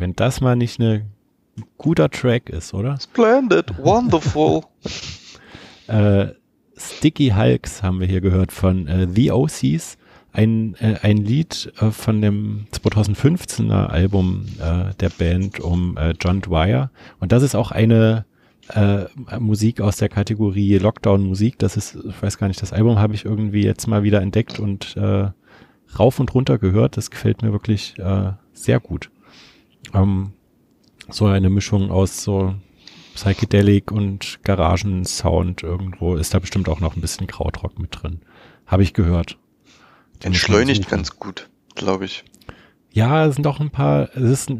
Wenn das mal nicht ein guter Track ist, oder? Splendid, wonderful. Äh, Sticky Hulks haben wir hier gehört von äh, The OCs. Ein, äh, ein Lied äh, von dem 2015er Album äh, der Band um äh, John Dwyer. Und das ist auch eine äh, Musik aus der Kategorie Lockdown-Musik. Das ist, ich weiß gar nicht, das Album habe ich irgendwie jetzt mal wieder entdeckt und rauf und runter gehört. Das gefällt mir wirklich sehr gut. Ähm, so eine Mischung aus so Psychedelic und Garagensound irgendwo ist da bestimmt auch noch ein bisschen Krautrock mit drin. Habe ich gehört. Entschleunigt ganz gut, glaube ich. Ja, es sind auch ein paar, es ist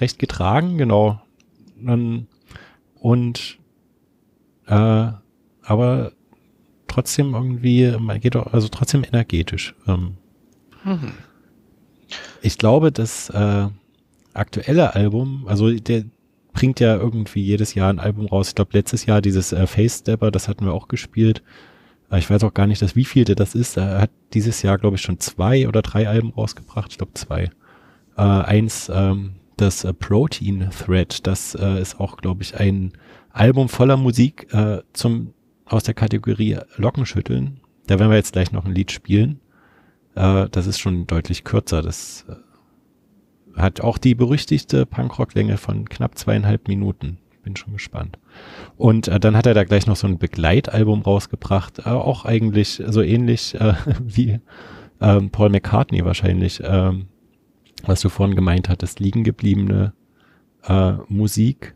recht getragen, genau. Und, und äh, aber trotzdem irgendwie, man geht auch, also trotzdem energetisch. Ähm, Mhm. ich glaube, das äh, aktuelle Album, also der bringt ja irgendwie jedes Jahr ein Album raus. Ich glaube, letztes Jahr dieses äh, Face Stepper, das hatten wir auch gespielt. Äh, ich weiß auch gar nicht, dass wie vielte das ist. Er hat dieses Jahr, glaube ich, schon zwei oder drei Alben rausgebracht. Ich glaube, zwei. Äh, eins, ähm, das äh, Protein Thread, das äh, ist auch, glaube ich, ein Album voller Musik äh, zum aus der Kategorie Lockenschütteln. Da werden wir jetzt gleich noch ein Lied spielen. Äh, das ist schon deutlich kürzer. Das äh, hat auch die berüchtigte Punkrock-Länge von knapp zweieinhalb Minuten. Bin schon gespannt. Und äh, dann hat er da gleich noch so ein Begleitalbum rausgebracht, äh, auch eigentlich so ähnlich äh, wie ähm, Paul McCartney wahrscheinlich, ähm, was du vorhin gemeint hattest, liegen gebliebene äh, Musik.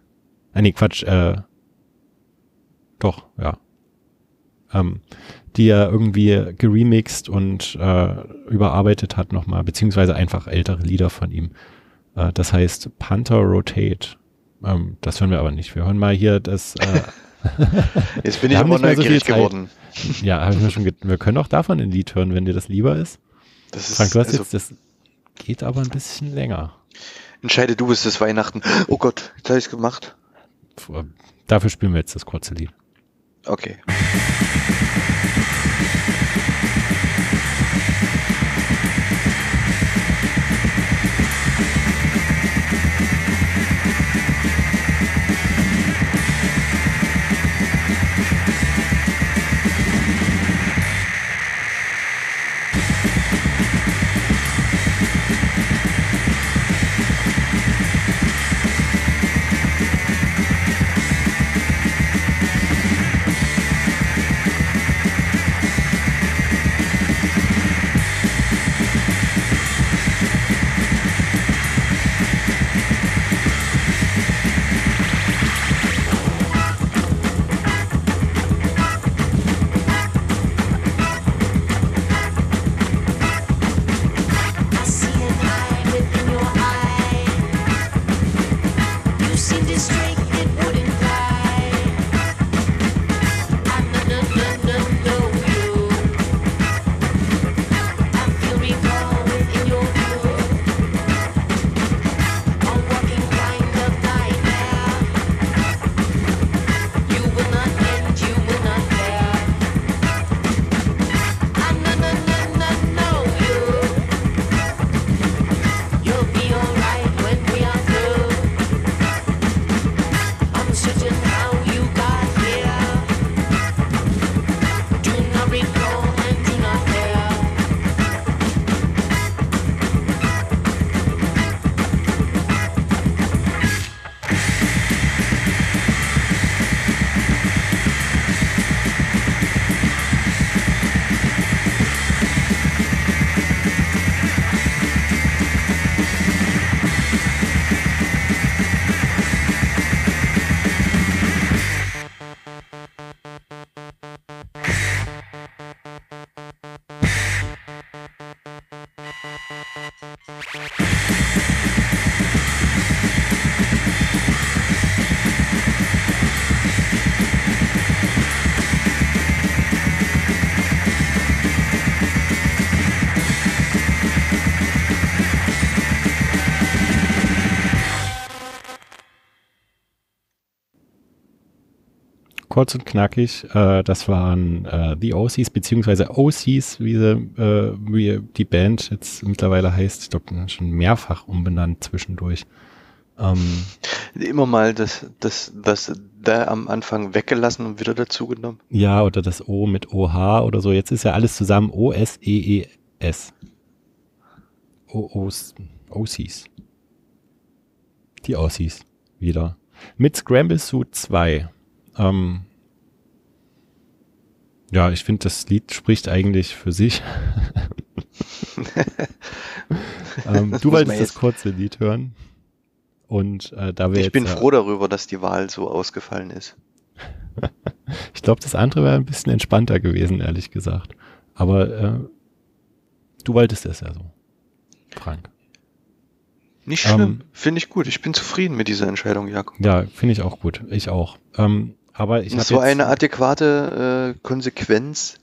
Ah, nee, Quatsch, äh, doch, ja. Ähm, die er irgendwie geremixed und äh, überarbeitet hat nochmal, beziehungsweise einfach ältere Lieder von ihm. Äh, das heißt Panther Rotate. Ähm, das hören wir aber nicht. Wir hören mal hier das. Äh, Jetzt bin ich aber so neugierig Zeit. geworden. ja, hab ich mir schon. Wir können auch davon ein Lied hören, wenn dir das lieber ist. Das ist, Frank, du hast also, jetzt, das geht aber ein bisschen länger. entscheide du, es ist Weihnachten. Oh Gott, jetzt habe ich es gemacht. Dafür spielen wir jetzt das kurze Lied. Okay. Thank you. Kurz und knackig. Äh, das waren äh, The OCs, beziehungsweise OCs, wie, sie, äh, wie die Band jetzt mittlerweile heißt. Ich glaube, schon mehrfach umbenannt zwischendurch. Ähm, Immer mal das, das, das da am Anfang weggelassen und wieder dazugenommen. ja, oder das O mit OH oder so. Jetzt ist ja alles zusammen O-S-E-E-S. O-Os- OCs. Die OCs wieder. Mit Scramble Suit 2. Ähm, ja, ich finde, das Lied spricht eigentlich für sich. ähm, du wolltest das kurze Lied hören. Und äh, da wir Ich jetzt, bin froh darüber, dass die Wahl so ausgefallen ist. Ich glaube, das andere wäre ein bisschen entspannter gewesen, ehrlich gesagt. Aber äh, du wolltest es ja so, Frank. Nicht schlimm, Ähm, finde ich gut. Ich bin zufrieden mit dieser Entscheidung, Jakob. Ja, finde ich auch gut. Ich auch. Ähm, aber ich habe so eine adäquate äh, Konsequenz,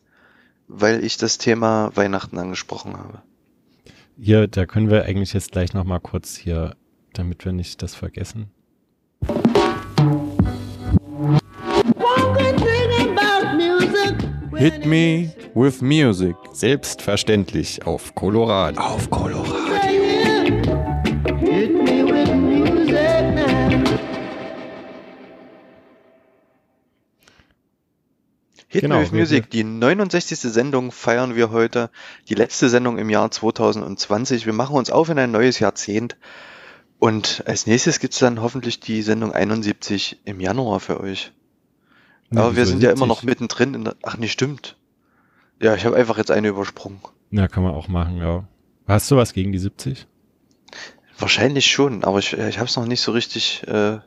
weil ich das Thema Weihnachten angesprochen habe. hier, da können wir eigentlich jetzt gleich noch mal kurz hier, damit wir nicht das vergessen. Hit me with music. Selbstverständlich auf Colorado. Auf Colorado. Hit Genau, wir- Music, die 69. Sendung feiern wir heute. Die letzte Sendung im Jahr 2020. Wir machen uns auf in ein neues Jahrzehnt. Und als nächstes gibt's dann hoffentlich die Sendung 71 im Januar für euch. Ja, Aber wir sind ja immer 70? noch mittendrin in der, ach nee, stimmt. Ja, ich habe einfach jetzt eine übersprungen. Ja, kann man auch machen, ja. Hast du was gegen die 70? Wahrscheinlich schon, aber ich, ich habe es noch nicht so richtig, äh,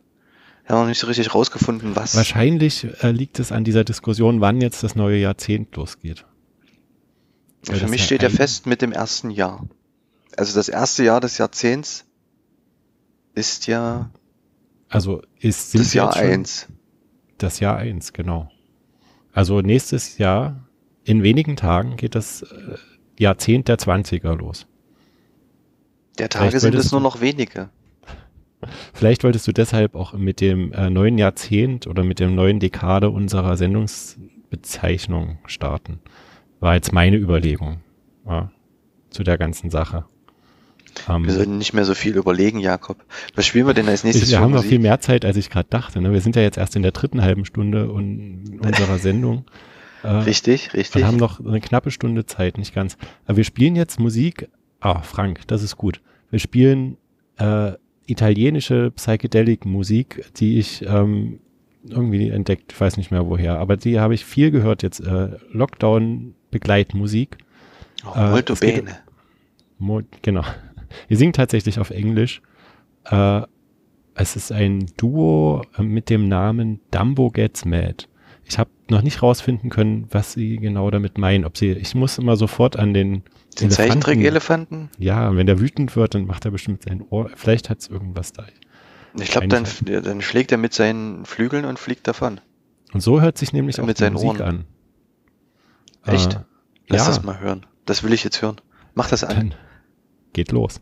ich hab noch nicht so richtig rausgefunden, was. Wahrscheinlich äh, liegt es an dieser Diskussion, wann jetzt das neue Jahrzehnt losgeht. Weil Für mich steht ja fest mit dem ersten Jahr. Also das erste Jahr des Jahrzehnts ist ja Also ist das wir Jahr eins. Das Jahr eins, genau. Also nächstes Jahr, in wenigen Tagen, geht das äh, Jahrzehnt der 20er los. Der Tage Vielleicht sind es nur noch wenige. Vielleicht wolltest du deshalb auch mit dem äh, neuen Jahrzehnt oder mit dem neuen Dekade unserer Sendungsbezeichnung starten. War jetzt meine Überlegung ja, zu der ganzen Sache. Ähm, Wir sollten nicht mehr so viel überlegen, Jakob. Was spielen wir denn als nächstes wir haben noch viel mehr Zeit, als ich gerade dachte. Ne? Wir sind ja jetzt erst in der dritten halben Stunde un unserer Sendung. Äh, Richtig, richtig. Wir haben noch eine knappe Stunde Zeit, nicht ganz. Aber wir spielen jetzt Musik. Ah, Frank, das ist gut. Wir spielen äh, italienische Psychedelic-Musik, die ich ähm, irgendwie entdeckt, ich weiß nicht mehr woher, aber die habe ich viel gehört jetzt. Äh, Lockdown-Begleitmusik. oh, äh, molto es geht- bene. Mo genau. Wir singen tatsächlich auf Englisch. Äh, es ist ein Duo äh, mit dem Namen Dumbo Gets Mad. Ich habe noch nicht rausfinden können, was sie genau damit meinen. Ob sie, ich muss immer sofort an den Den Zeichentrick-Elefanten? Ja, wenn der wütend wird, dann macht er bestimmt sein Ohr. Vielleicht hat es irgendwas da. Ich glaube, dann, dann schlägt er mit seinen Flügeln und fliegt davon. Und so hört sich nämlich auch mit die seinen Musik Ohren. an. Echt? Äh, Lass ja, das mal hören. Das will ich jetzt hören. Mach das an. dann geht los.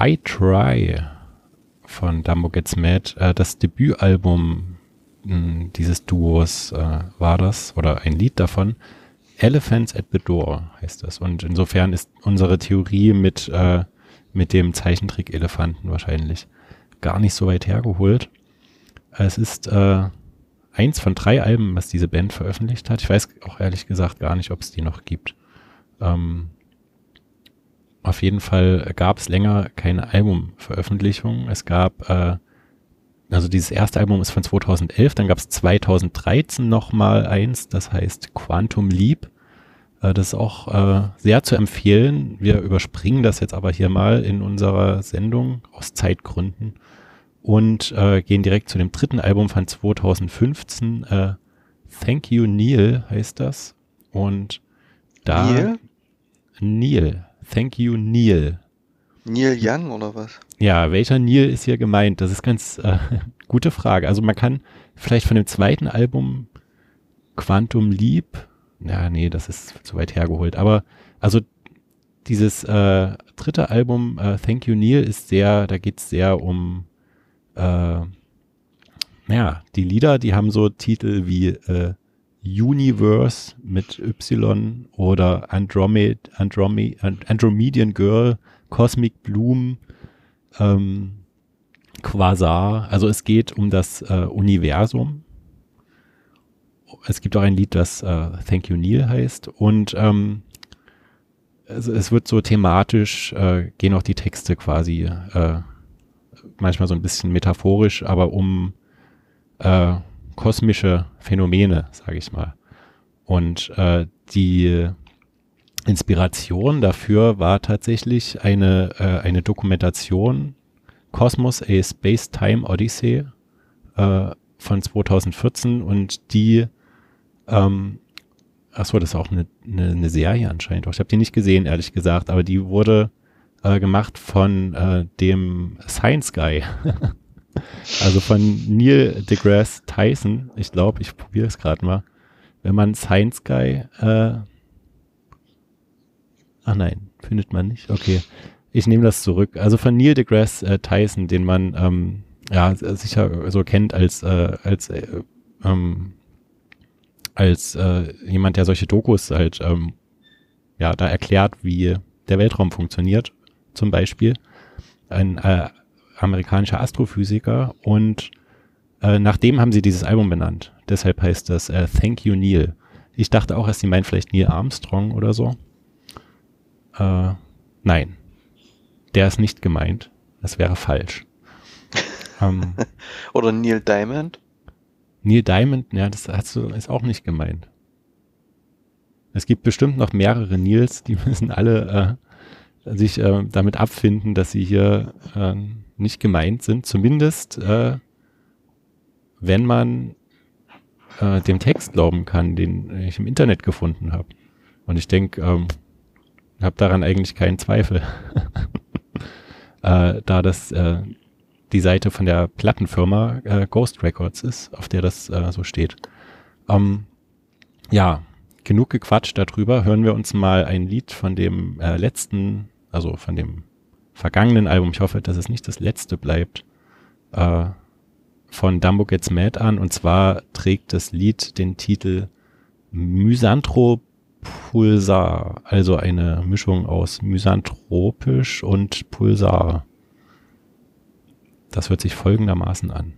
White Try von Dumbo Gets Mad, äh, das Debütalbum mh, dieses Duos äh, war das, oder ein Lied davon. Elephants at the Door heißt das. Und insofern ist unsere Theorie mit, äh, mit dem Zeichentrick-Elefanten wahrscheinlich gar nicht so weit hergeholt. Es ist eins von drei Alben, was diese Band veröffentlicht hat. Ich weiß auch ehrlich gesagt gar nicht, ob es die noch gibt. Ähm, auf jeden Fall gab es länger keine Albumveröffentlichung. Es gab, äh, also dieses erste Album ist von 2011, dann gab es 2013 nochmal eins, das heißt Quantum Leap. Äh, das ist auch äh, sehr zu empfehlen. Wir überspringen das jetzt aber hier mal in unserer Sendung aus Zeitgründen und äh, gehen direkt zu dem dritten Album von 2015. Äh, Thank You Neil heißt das. Und da Neil? Neil. Thank You Neil. Neil Young oder was? Ja, welcher Neil ist hier gemeint? Das ist ganz äh, gute Frage. Also man kann vielleicht von dem zweiten Album Quantum Leap, ja, nee, das ist zu weit hergeholt, aber also dieses äh, dritte Album äh, Thank You Neil ist sehr, da geht es sehr um äh, ja, die Lieder, die haben so Titel wie äh, Universe mit Y oder Andromed, Andromed, And- Andromedian Girl, Cosmic Bloom, ähm, Quasar. Also es geht um das äh, Universum. Es gibt auch ein Lied, das äh, Thank You Neil heißt. Und ähm, es, es wird so thematisch, äh, gehen auch die Texte quasi äh, manchmal so ein bisschen metaphorisch, aber um äh, kosmische Phänomene, sage ich mal. Und äh, die Inspiration dafür war tatsächlich eine, äh, eine Dokumentation Cosmos A Space Time Odyssey äh, von 2014 und die ähm, achso, das ist auch eine, eine, eine Serie anscheinend. Ich habe die nicht gesehen, ehrlich gesagt, aber die wurde äh, gemacht von äh, dem Science Guy. also von Neil deGrasse Tyson. Ich glaube, ich probiere es gerade mal. Wenn man Science Guy, äh, ach nein, findet man nicht. Okay, ich nehme das zurück. Also von Neil deGrasse äh, Tyson, den man ähm, ja sicher so kennt als äh, als äh, ähm, als äh, jemand, der solche Dokus halt ähm, ja da erklärt, wie der Weltraum funktioniert, zum Beispiel ein äh, amerikanischer Astrophysiker und äh, nach dem haben sie dieses Album benannt. Deshalb heißt das äh, Thank You Neil. Ich dachte auch, dass sie meint vielleicht Neil Armstrong oder so. Äh, nein, der ist nicht gemeint. Das wäre falsch. ähm, Oder Neil Diamond? Neil Diamond, ja, das hast du, ist auch nicht gemeint. Es gibt bestimmt noch mehrere Nils, die müssen alle äh, sich äh, damit abfinden, dass sie hier äh, nicht gemeint sind. Zumindest, äh, wenn man äh, dem Text glauben kann, den ich im Internet gefunden habe. Und ich denke, ähm, habe daran eigentlich keinen Zweifel. äh, da das äh, die Seite von der Plattenfirma äh, Ghost Records ist, auf der das äh, so steht. Ähm, ja, genug gequatscht darüber. Hören wir uns mal ein Lied von dem äh, letzten, also von dem vergangenen Album, ich hoffe, dass es nicht das letzte bleibt, äh, von Dumbo Gets Mad an. Und zwar trägt das Lied den Titel Misantropulsar, also eine Mischung aus misanthropisch und Pulsar. Das hört sich folgendermaßen an.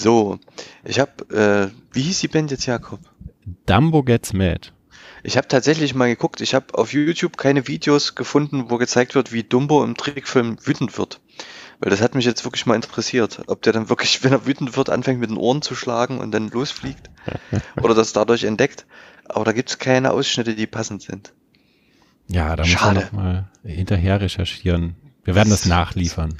So, ich habe, äh, wie hieß die Band jetzt, Jakob? Dumbo Gets Mad. Ich habe tatsächlich mal geguckt, ich habe auf YouTube keine Videos gefunden, wo gezeigt wird, wie Dumbo im Trickfilm wütend wird. Weil das hat mich jetzt wirklich mal interessiert, ob der dann wirklich, wenn er wütend wird, anfängt mit den Ohren zu schlagen und dann losfliegt oder das dadurch entdeckt. Aber da gibt's keine Ausschnitte, die passend sind. Ja, da muss man Schade. noch mal hinterher recherchieren. Wir werden das nachliefern.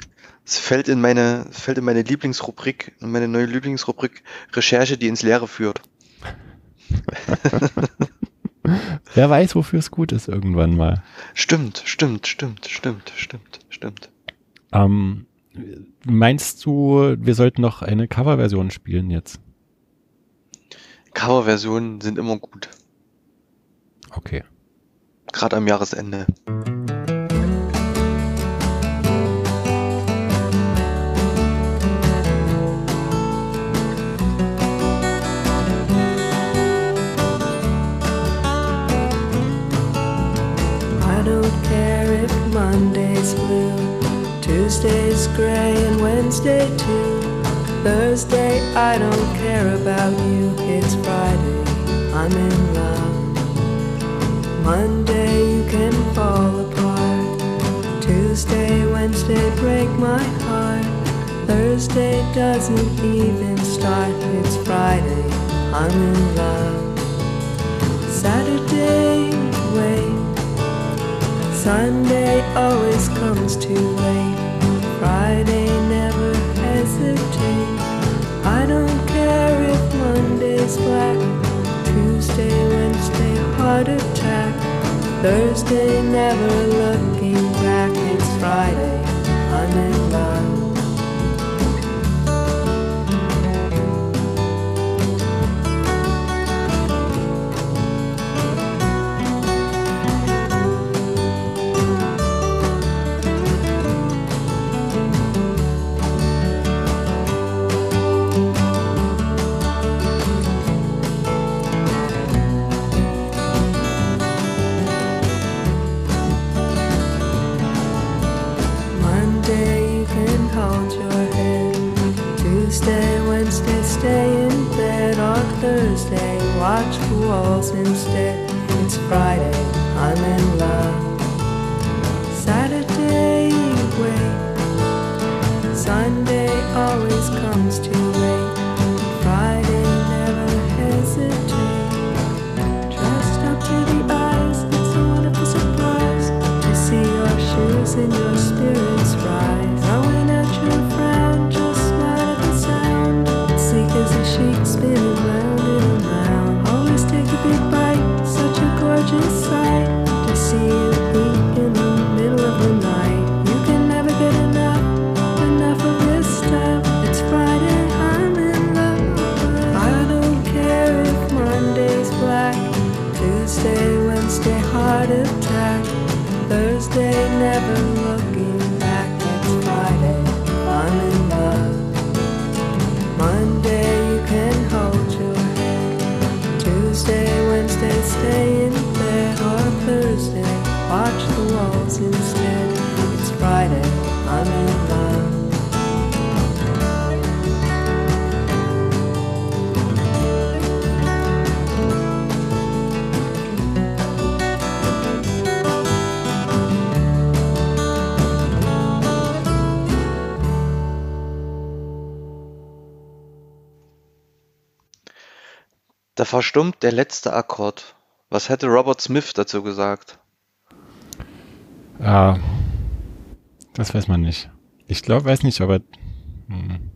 Es fällt in meine, fällt in meine Lieblingsrubrik, in meine neue Lieblingsrubrik Recherche, die ins Leere führt. Wer weiß, wofür es gut ist irgendwann mal. Stimmt, stimmt, stimmt, stimmt, stimmt, stimmt. Ähm, meinst du, wir sollten noch eine Coverversion spielen jetzt? Coverversionen sind immer gut, Okay. gerade am Jahresende. Monday's blue, Tuesday's gray, and Wednesday too. Thursday, I don't care about you. It's Friday, I'm in love. Monday, you can fall apart. Tuesday, Wednesday, break my heart. Thursday doesn't even start. It's Friday, I'm in love. Saturday, wait. Sunday always comes too late. Friday never hesitate. I don't care if Monday's black. Tuesday, Wednesday, heart attack. Thursday never looking back. It's Friday. I'm in love. Instead. It's Friday, I'm in love. Verstummt der letzte Akkord. Was hätte Robert Smith dazu gesagt? Ah, das weiß man nicht. Ich glaube, weiß nicht, aber hm,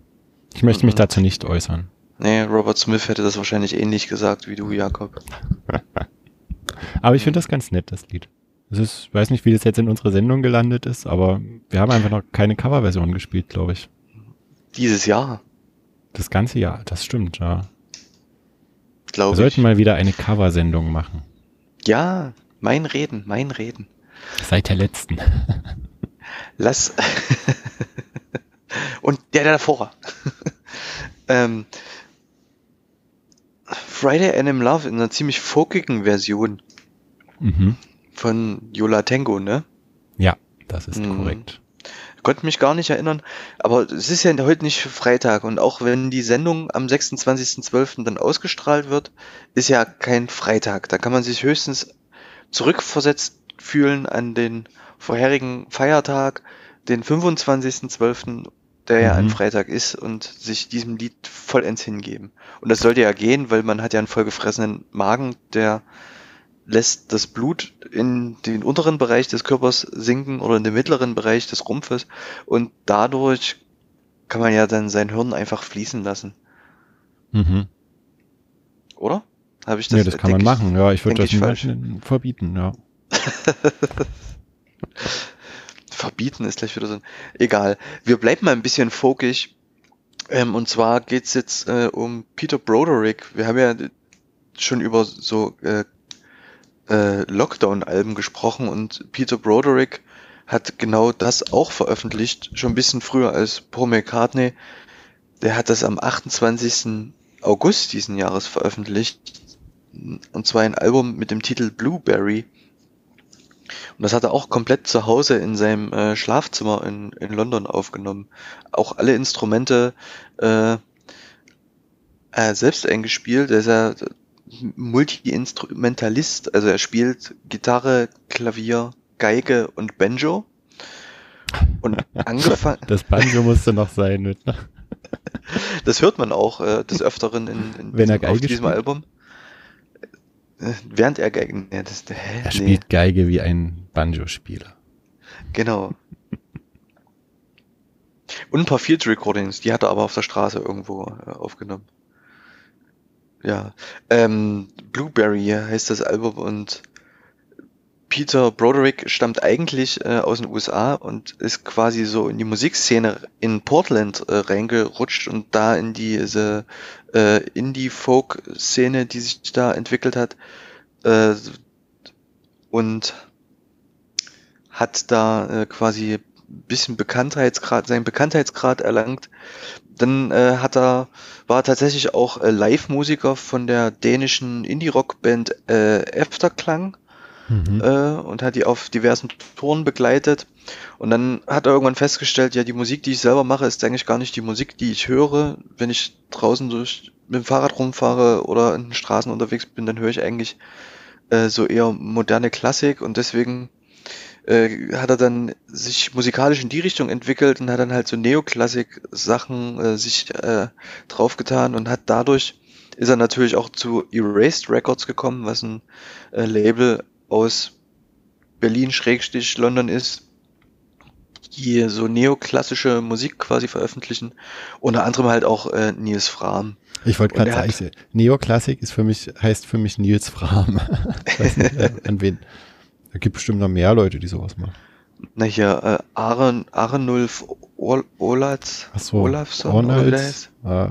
ich möchte mich Mhm. dazu nicht äußern. Nee, Robert Smith hätte das wahrscheinlich ähnlich gesagt wie du, Jakob. Aber ich finde das ganz nett, das Lied. Es ist, weiß nicht, wie das jetzt in unserer Sendung gelandet ist, aber wir haben einfach noch keine Coverversion gespielt, glaube ich. Dieses Jahr, Das ganze Jahr, das stimmt, ja. Wir glaube ich. sollten mal wieder eine Coversendung machen. Ja, mein Reden, mein Reden. Seit der letzten. Lass. Und der, der davor. ähm, Friday and in Love in einer ziemlich folkigen Version Mhm. von Yola Tango, ne? Ja, das ist Mhm. korrekt. Konnte mich gar nicht erinnern, aber es ist ja heute nicht Freitag und auch wenn die Sendung am 26.12. dann ausgestrahlt wird, ist ja kein Freitag. Da kann man sich höchstens zurückversetzt fühlen an den vorherigen Feiertag, den 25.12., der ja ein Mhm. Freitag ist und sich diesem Lied vollends hingeben. Und das sollte ja gehen, weil man hat ja einen vollgefressenen Magen, der lässt das Blut in den unteren Bereich des Körpers sinken oder in den mittleren Bereich des Rumpfes und dadurch kann man ja dann sein Hirn einfach fließen lassen, Mhm. oder? Habe ich das? Ja, das kann man ich- machen. Ja, ich würde das ich verbieten, ja. Verbieten ist gleich wieder so ein. Egal. Wir bleiben mal ein bisschen folkisch. Ähm, und zwar geht's jetzt äh, um Peter Broderick. Wir haben ja schon über so äh, äh, Lockdown-Alben gesprochen und Peter Broderick hat genau das auch veröffentlicht, schon ein bisschen früher als Paul McCartney. Der hat das am 28. August diesen Jahres veröffentlicht. Und zwar ein Album mit dem Titel Blueberry. Und das hat er auch komplett zu Hause in seinem äh, Schlafzimmer in, in London aufgenommen. Auch alle Instrumente äh, äh, selbst eingespielt. Er ist ja Multi-Instrumentalist, also er spielt Gitarre, Klavier, Geige und Banjo. Und angefangen, Das Banjo musste noch sein mit, ne? das hört man auch äh, des Öfteren in, in Wenn er diesem, auf Geige diesem spielt? Album. Äh, Während er Geigen, ja, das, hä? Er spielt Geige wie ein Banjo-Spieler. Genau. Und ein paar Field Recordings, die hat er aber auf der Straße irgendwo äh, aufgenommen. Ja. Ähm, Blueberry heißt das Album und Peter Broderick stammt eigentlich äh, aus den USA und ist quasi so in die Musikszene in Portland äh, reingerutscht und da in diese äh, Indie-Folk-Szene, die sich da entwickelt hat. Äh, und hat da äh, quasi bisschen Bekanntheitsgrad, seinen Bekanntheitsgrad erlangt. Dann äh, hat er, war er tatsächlich auch äh, Live-Musiker von der dänischen Indie-Rock-Band äh, Efterklang Mhm. äh, und hat die auf diversen Touren begleitet. Und dann hat er irgendwann festgestellt, ja, die Musik, die ich selber mache, ist eigentlich gar nicht die Musik, die ich höre. Wenn ich draußen durch, mit dem Fahrrad rumfahre oder in den Straßen unterwegs bin, dann höre ich eigentlich äh, so eher moderne Klassik und deswegen äh, hat er dann sich musikalisch in die Richtung entwickelt und hat dann halt so Neoklassik-Sachen äh, sich äh, draufgetan und hat dadurch ist er natürlich auch zu Erased Records gekommen, was ein äh, Label aus Berlin-London ist, die so neoklassische Musik quasi veröffentlichen. Unter anderem halt auch äh, Nils Fram. Ich wollte gerade er sagen, Neoklassik ist für mich, heißt für mich Nils Fram. nicht, äh, an wen. Da gibt bestimmt noch mehr Leute, die sowas machen. Na hier, äh, Aaron, Arenulf Ol Olatz, Ach so, Olafsson, oder wie der Ornals. heißt. Ah,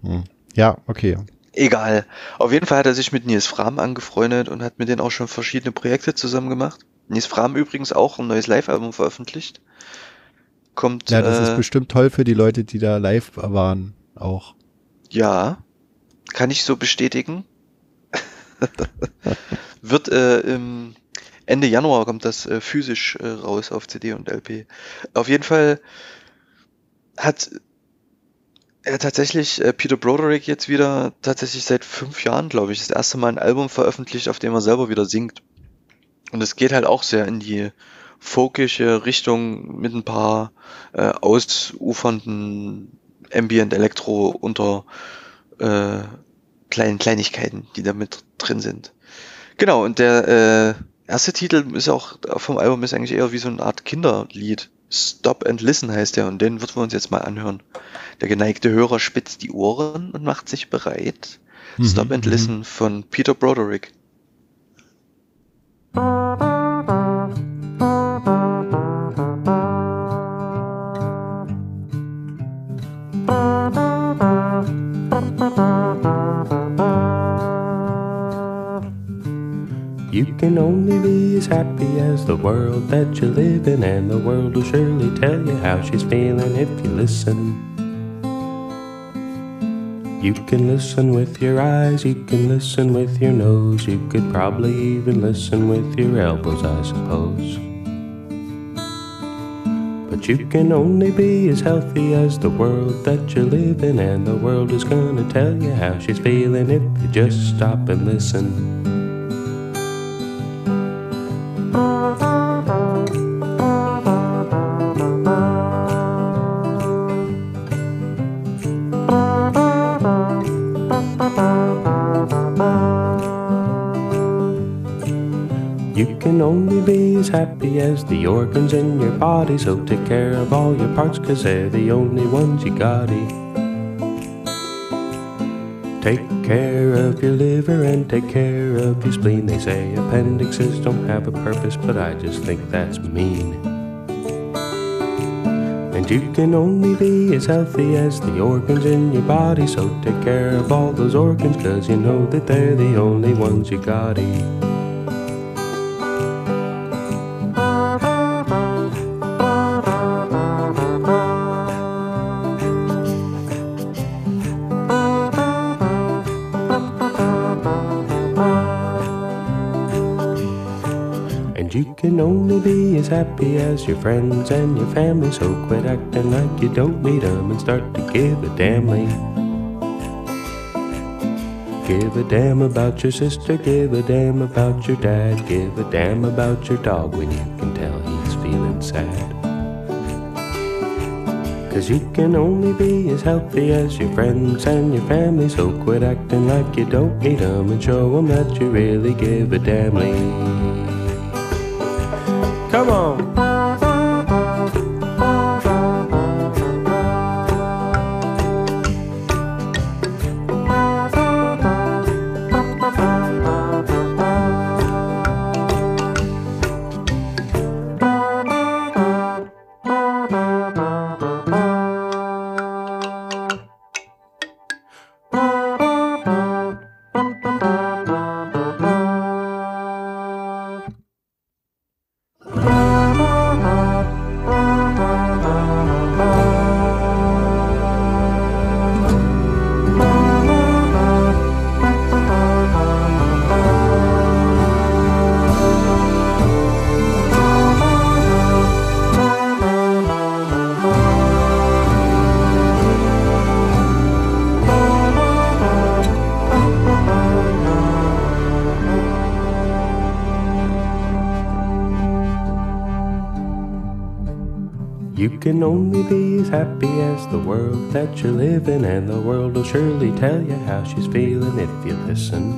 hm. Ja, okay. Egal. Auf jeden Fall hat er sich mit Nils Fram angefreundet und hat mit denen auch schon verschiedene Projekte zusammen gemacht. Nils Fram übrigens auch ein neues Live-Album veröffentlicht. Kommt, Ja, das äh, ist bestimmt toll für die Leute, die da live waren, auch. Ja, kann ich so bestätigen. Wird äh, im Ende Januar kommt das äh, physisch äh, raus auf CD und LP. Auf jeden Fall hat er tatsächlich äh, Peter Broderick jetzt wieder tatsächlich seit fünf Jahren, glaube ich, das erste Mal ein Album veröffentlicht, auf dem er selber wieder singt. Und es geht halt auch sehr in die folkische Richtung mit ein paar äh, ausufernden Ambient Elektro unter äh, kleinen Kleinigkeiten, die da mit drin sind. Genau, und der äh, erste Titel ist auch vom Album ist eigentlich eher wie so eine Art Kinderlied. Stop and Listen heißt der und den würden wir uns jetzt mal anhören. Der geneigte Hörer spitzt die Ohren und macht sich bereit. Mhm, Stop and mhm. Listen von Peter Broderick. You can only be as happy as the world that you live in, and the world will surely tell you how she's feeling if you listen. You can listen with your eyes, you can listen with your nose, you could probably even listen with your elbows, I suppose. But you can only be as healthy as the world that you live in, and the world is gonna tell you how she's feeling if you just stop and listen. Happy as the organs in your body, so take care of all your parts, cause they're the only ones you got Take care of your liver and take care of your spleen. They say appendixes don't have a purpose, but I just think that's mean. And you can only be as healthy as the organs in your body, so take care of all those organs, cause you know that they're the only ones you got you can only be as happy as your friends and your family. So quit acting like you don't need 'em and start to give a damn. Eh? Give a damn about your sister, give a damn about your dad, give a damn about your dog when you can tell he's feeling sad. Cause you can only be as healthy as your friends and your family. So quit acting like you don't need 'em and show 'em that you really give a damn. Eh? Come on. Happy as the world that you live in, and the world will surely tell you how she's feeling if you listen.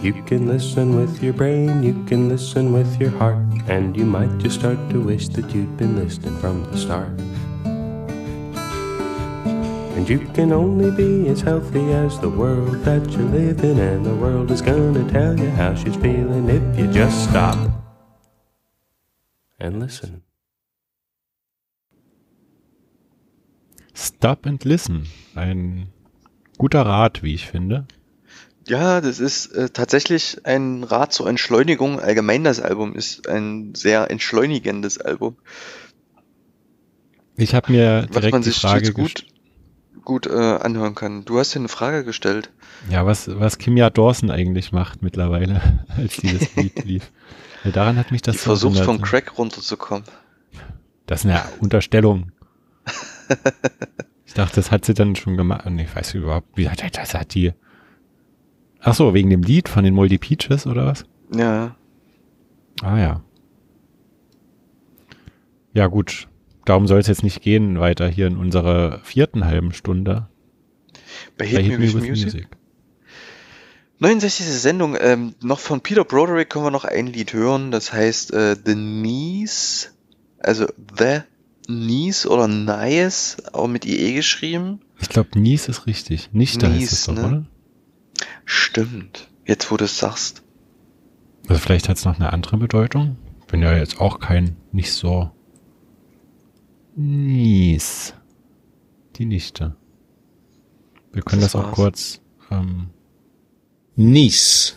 You can listen with your brain, you can listen with your heart, and you might just start to wish that you'd been listening from the start. And you can only be as healthy as the world that you live in, and the world is gonna tell you how she's feeling if you just stop and listen. Stop and Listen. Ein guter Rat, wie ich finde. Ja, das ist äh, tatsächlich ein Rat zur Entschleunigung. Allgemein das Album ist ein sehr entschleunigendes Album. Ich habe mir Was direkt man die sich Frage jetzt gut, gut äh, anhören kann. Du hast dir eine Frage gestellt. Ja, was, was Kimia Dawson eigentlich macht mittlerweile, als dieses Lied lief. Ja, daran hat mich das Die so versucht erinnert. vom Crack runterzukommen. Das ist eine Unterstellung. ich dachte, das hat sie dann schon gemacht. Nee, ich weiß überhaupt, wie hat das hat die. Ach so, wegen dem Lied von den Moldy Peaches oder was? Ja. Ah ja. Ja gut, darum soll es jetzt nicht gehen weiter hier in unserer vierten halben Stunde. Bei Hit, Me With Music. 69. Sendung. Ähm, noch von Peter Broderick können wir noch ein Lied hören. Das heißt äh, The Knees. Also The Knees oder Nies, auch mit IE geschrieben. Ich glaube, Nies ist richtig. Nicht da Nies, ist es doch, ne? oder? Stimmt. Jetzt, wo du es sagst. Also vielleicht hat es noch eine andere Bedeutung. Bin ja jetzt auch kein, nicht so. Nies. Die Nichte. Wir können das, Das auch war's. kurz. Ähm, Nies.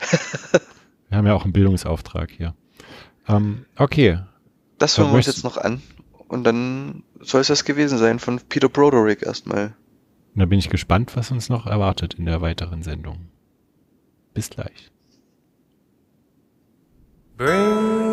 wir haben ja auch einen Bildungsauftrag hier. Ähm, okay. Das hören wir uns jetzt noch an. Und dann soll es das gewesen sein von Peter Broderick erstmal. Da bin ich gespannt, was uns noch erwartet in der weiteren Sendung. Bis gleich. Bring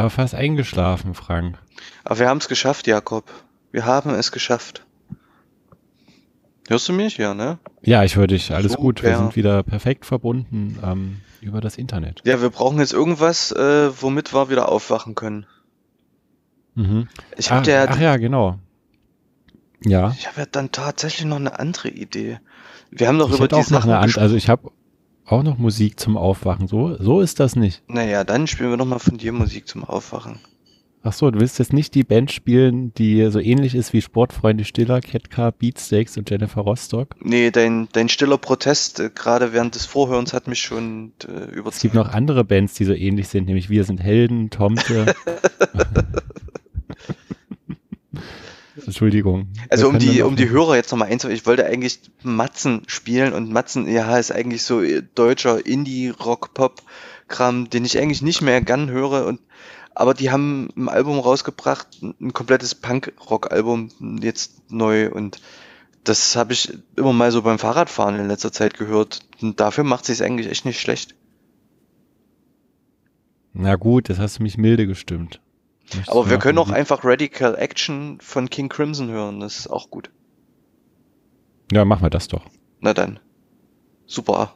Aber fast eingeschlafen, Frank. Aber wir haben es geschafft, Jakob. Wir haben es geschafft. Hörst du mich? Ja, ne? Ja, ich höre dich. Alles gut. Wir sind wieder perfekt verbunden ähm, über das Internet. Ja, wir brauchen jetzt irgendwas, äh, womit wir wieder aufwachen können. Mhm. Ich hab ach, der- ach ja, genau. Ja. Ich habe ja dann tatsächlich noch eine andere Idee. Wir haben doch Ich über die auch noch Sachen eine Ant gesprochen. also ich habe auch noch Musik zum Aufwachen. So, so ist das nicht. Naja, dann spielen wir doch mal von dir Musik zum Aufwachen. Ach so, du willst jetzt nicht die Band spielen, die so ähnlich ist wie Sportfreunde Stiller, Ketka, Beatsteaks und Jennifer Rostock. Nee, dein, dein stiller Protest, äh, gerade während des Vorhörens, hat mich schon äh, Es gibt überzeugt. noch andere Bands, die so ähnlich sind, nämlich Wir sind Helden, Tomte. Entschuldigung. Also um die, um die Hörer jetzt nochmal einzuführen, ich wollte eigentlich Matzen spielen und Matzen, ja, ist eigentlich so deutscher Indie-Rock-Pop-Kram, den ich eigentlich nicht mehr gern höre und aber die haben ein Album rausgebracht, ein komplettes Punk-Rock-Album jetzt neu und das habe ich immer mal so beim Fahrradfahren in letzter Zeit gehört und dafür macht sie es eigentlich echt nicht schlecht. Na gut, das hast du mich milde gestimmt. Aber wir können auch einfach Radical Action von King Crimson hören, das ist auch gut. Ja, machen wir das doch. Na dann. Super.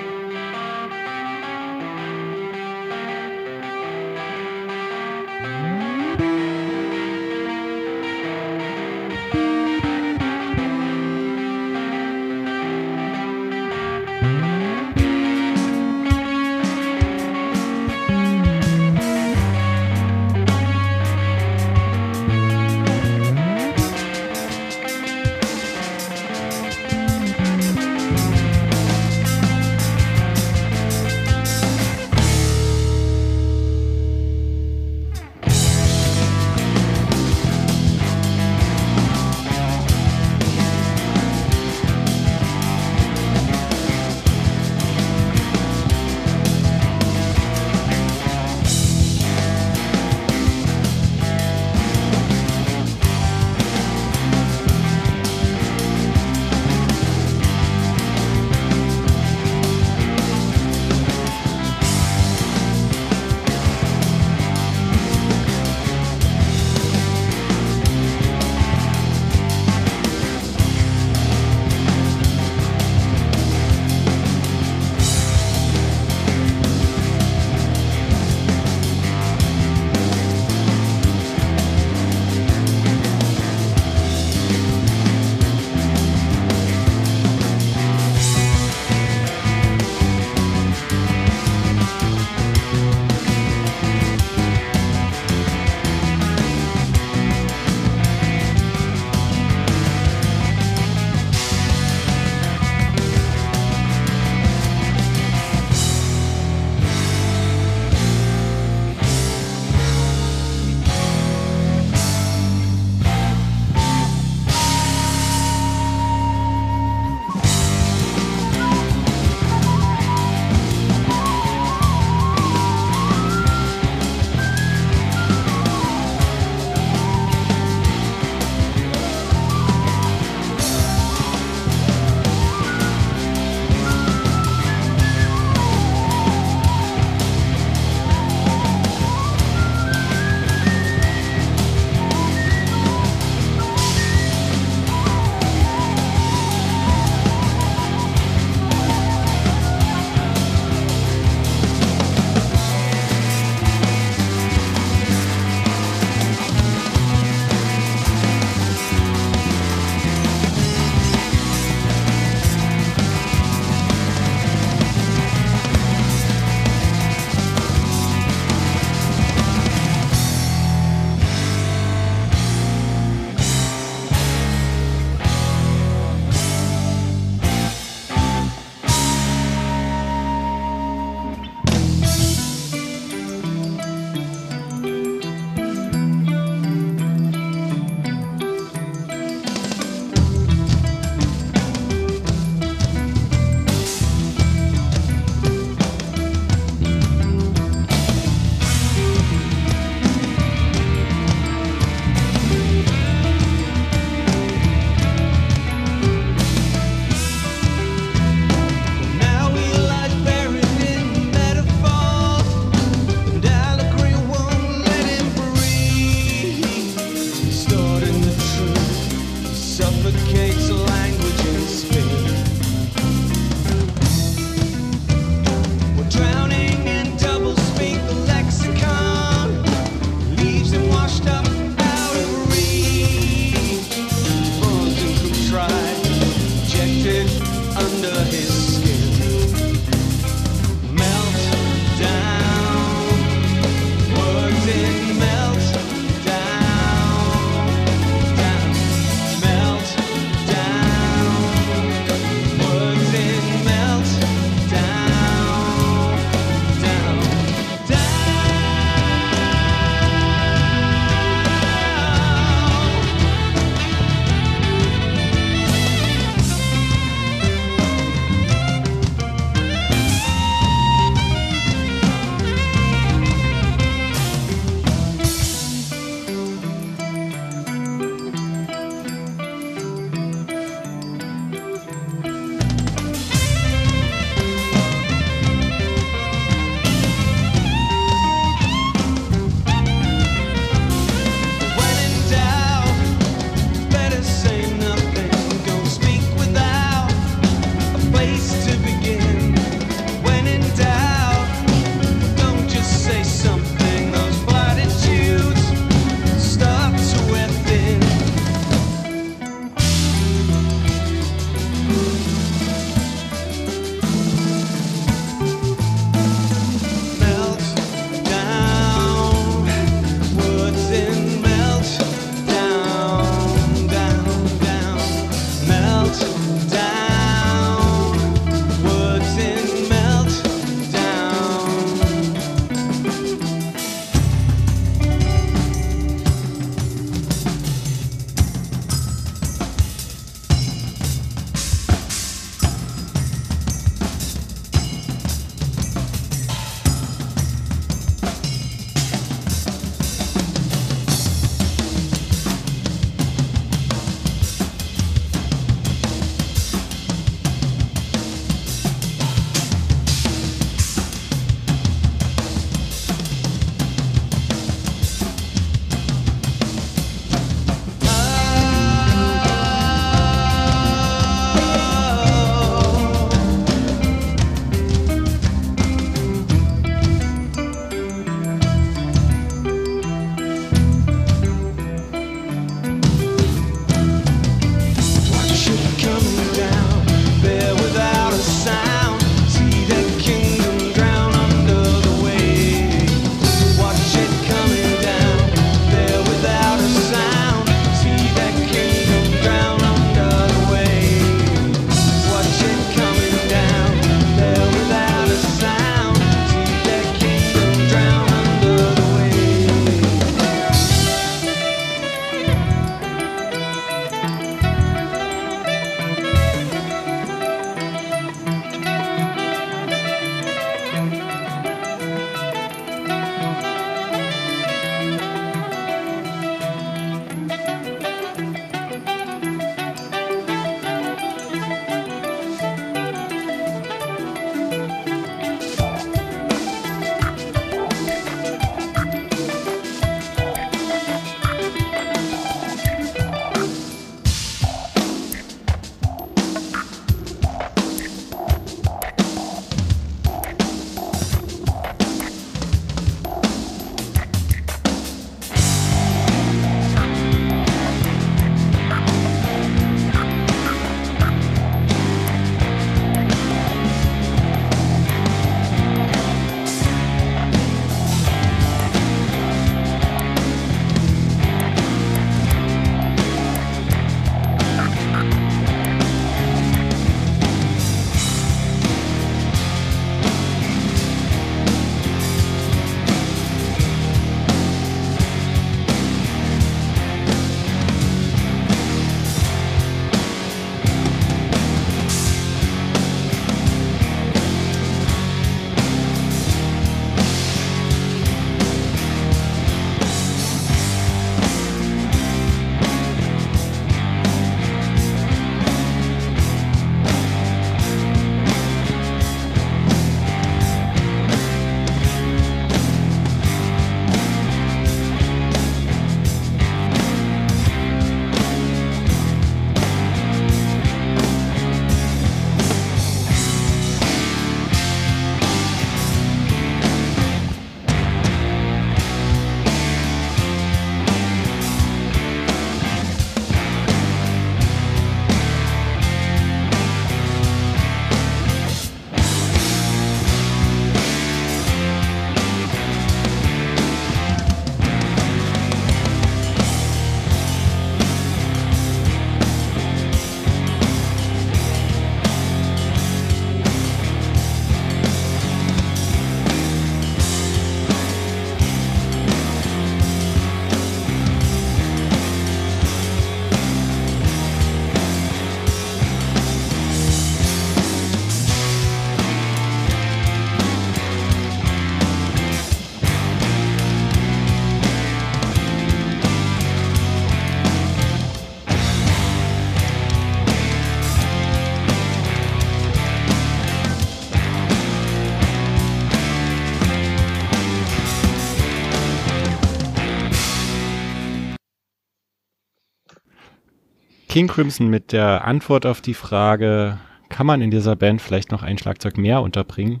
King Crimson mit der Antwort auf die Frage, kann man in dieser Band vielleicht noch ein Schlagzeug mehr unterbringen?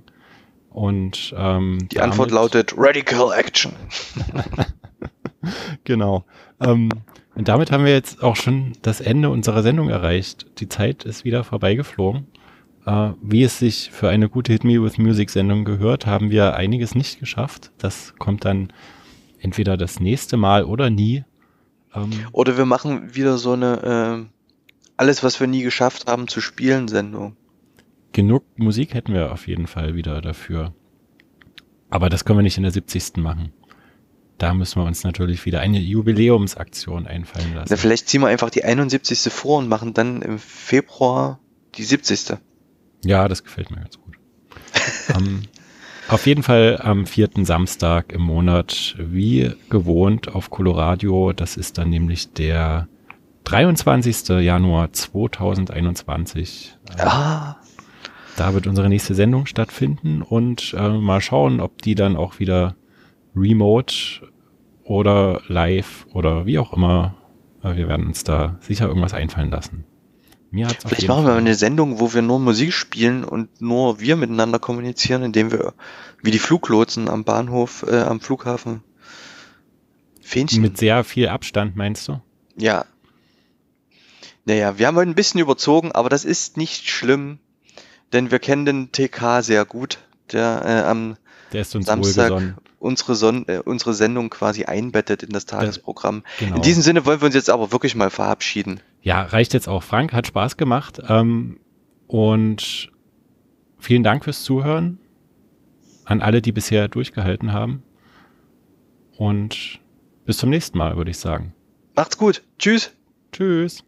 Und ähm, Die Antwort lautet Radical Action. genau. Ähm, und damit haben wir jetzt auch schon das Ende unserer Sendung erreicht. Die Zeit ist wieder vorbeigeflogen. Äh, wie es sich für eine gute Hit Me With Music Sendung gehört, haben wir einiges nicht geschafft. Das kommt dann entweder das nächste Mal oder nie. Ähm, Oder wir machen wieder so eine äh, alles, was wir nie geschafft haben zu spielen Sendung. genug Musik hätten wir auf jeden Fall wieder dafür. Aber das können wir nicht in der 70. machen. Da müssen wir uns natürlich wieder eine Jubiläumsaktion einfallen lassen. Na, vielleicht ziehen wir einfach die 71. vor und machen dann im Februar die 70. Ja, das gefällt mir ganz gut. ähm, auf jeden Fall am vierten Samstag im Monat, wie gewohnt auf Coloradio. Das ist dann nämlich der 23. Januar 2021. Äh, Ah, Da wird unsere nächste Sendung stattfinden und äh, mal schauen, ob die dann auch wieder remote oder live oder wie auch immer. Äh, wir werden uns da sicher irgendwas einfallen lassen. Mir hat's vielleicht machen wir Fall- eine Sendung, wo wir nur Musik spielen und nur wir miteinander kommunizieren, indem wir wie die Fluglotsen am Bahnhof, äh, am Flughafen Fähnchen. mit sehr viel Abstand, meinst du? Ja. Naja, wir haben heute ein bisschen überzogen, aber das ist nicht schlimm, denn wir kennen den TK sehr gut, der äh, am Der ist uns Samstag wohlgesonnen. unsere, Son äh, unsere Sendung quasi einbettet in das Tagesprogramm. genau. In diesem Sinne wollen wir uns jetzt aber wirklich mal verabschieden. Ja, reicht jetzt auch. Frank, hat Spaß gemacht. Ähm, und vielen Dank fürs Zuhören an alle, die bisher durchgehalten haben. Und bis zum nächsten Mal, würde ich sagen. Macht's gut. Tschüss. Tschüss.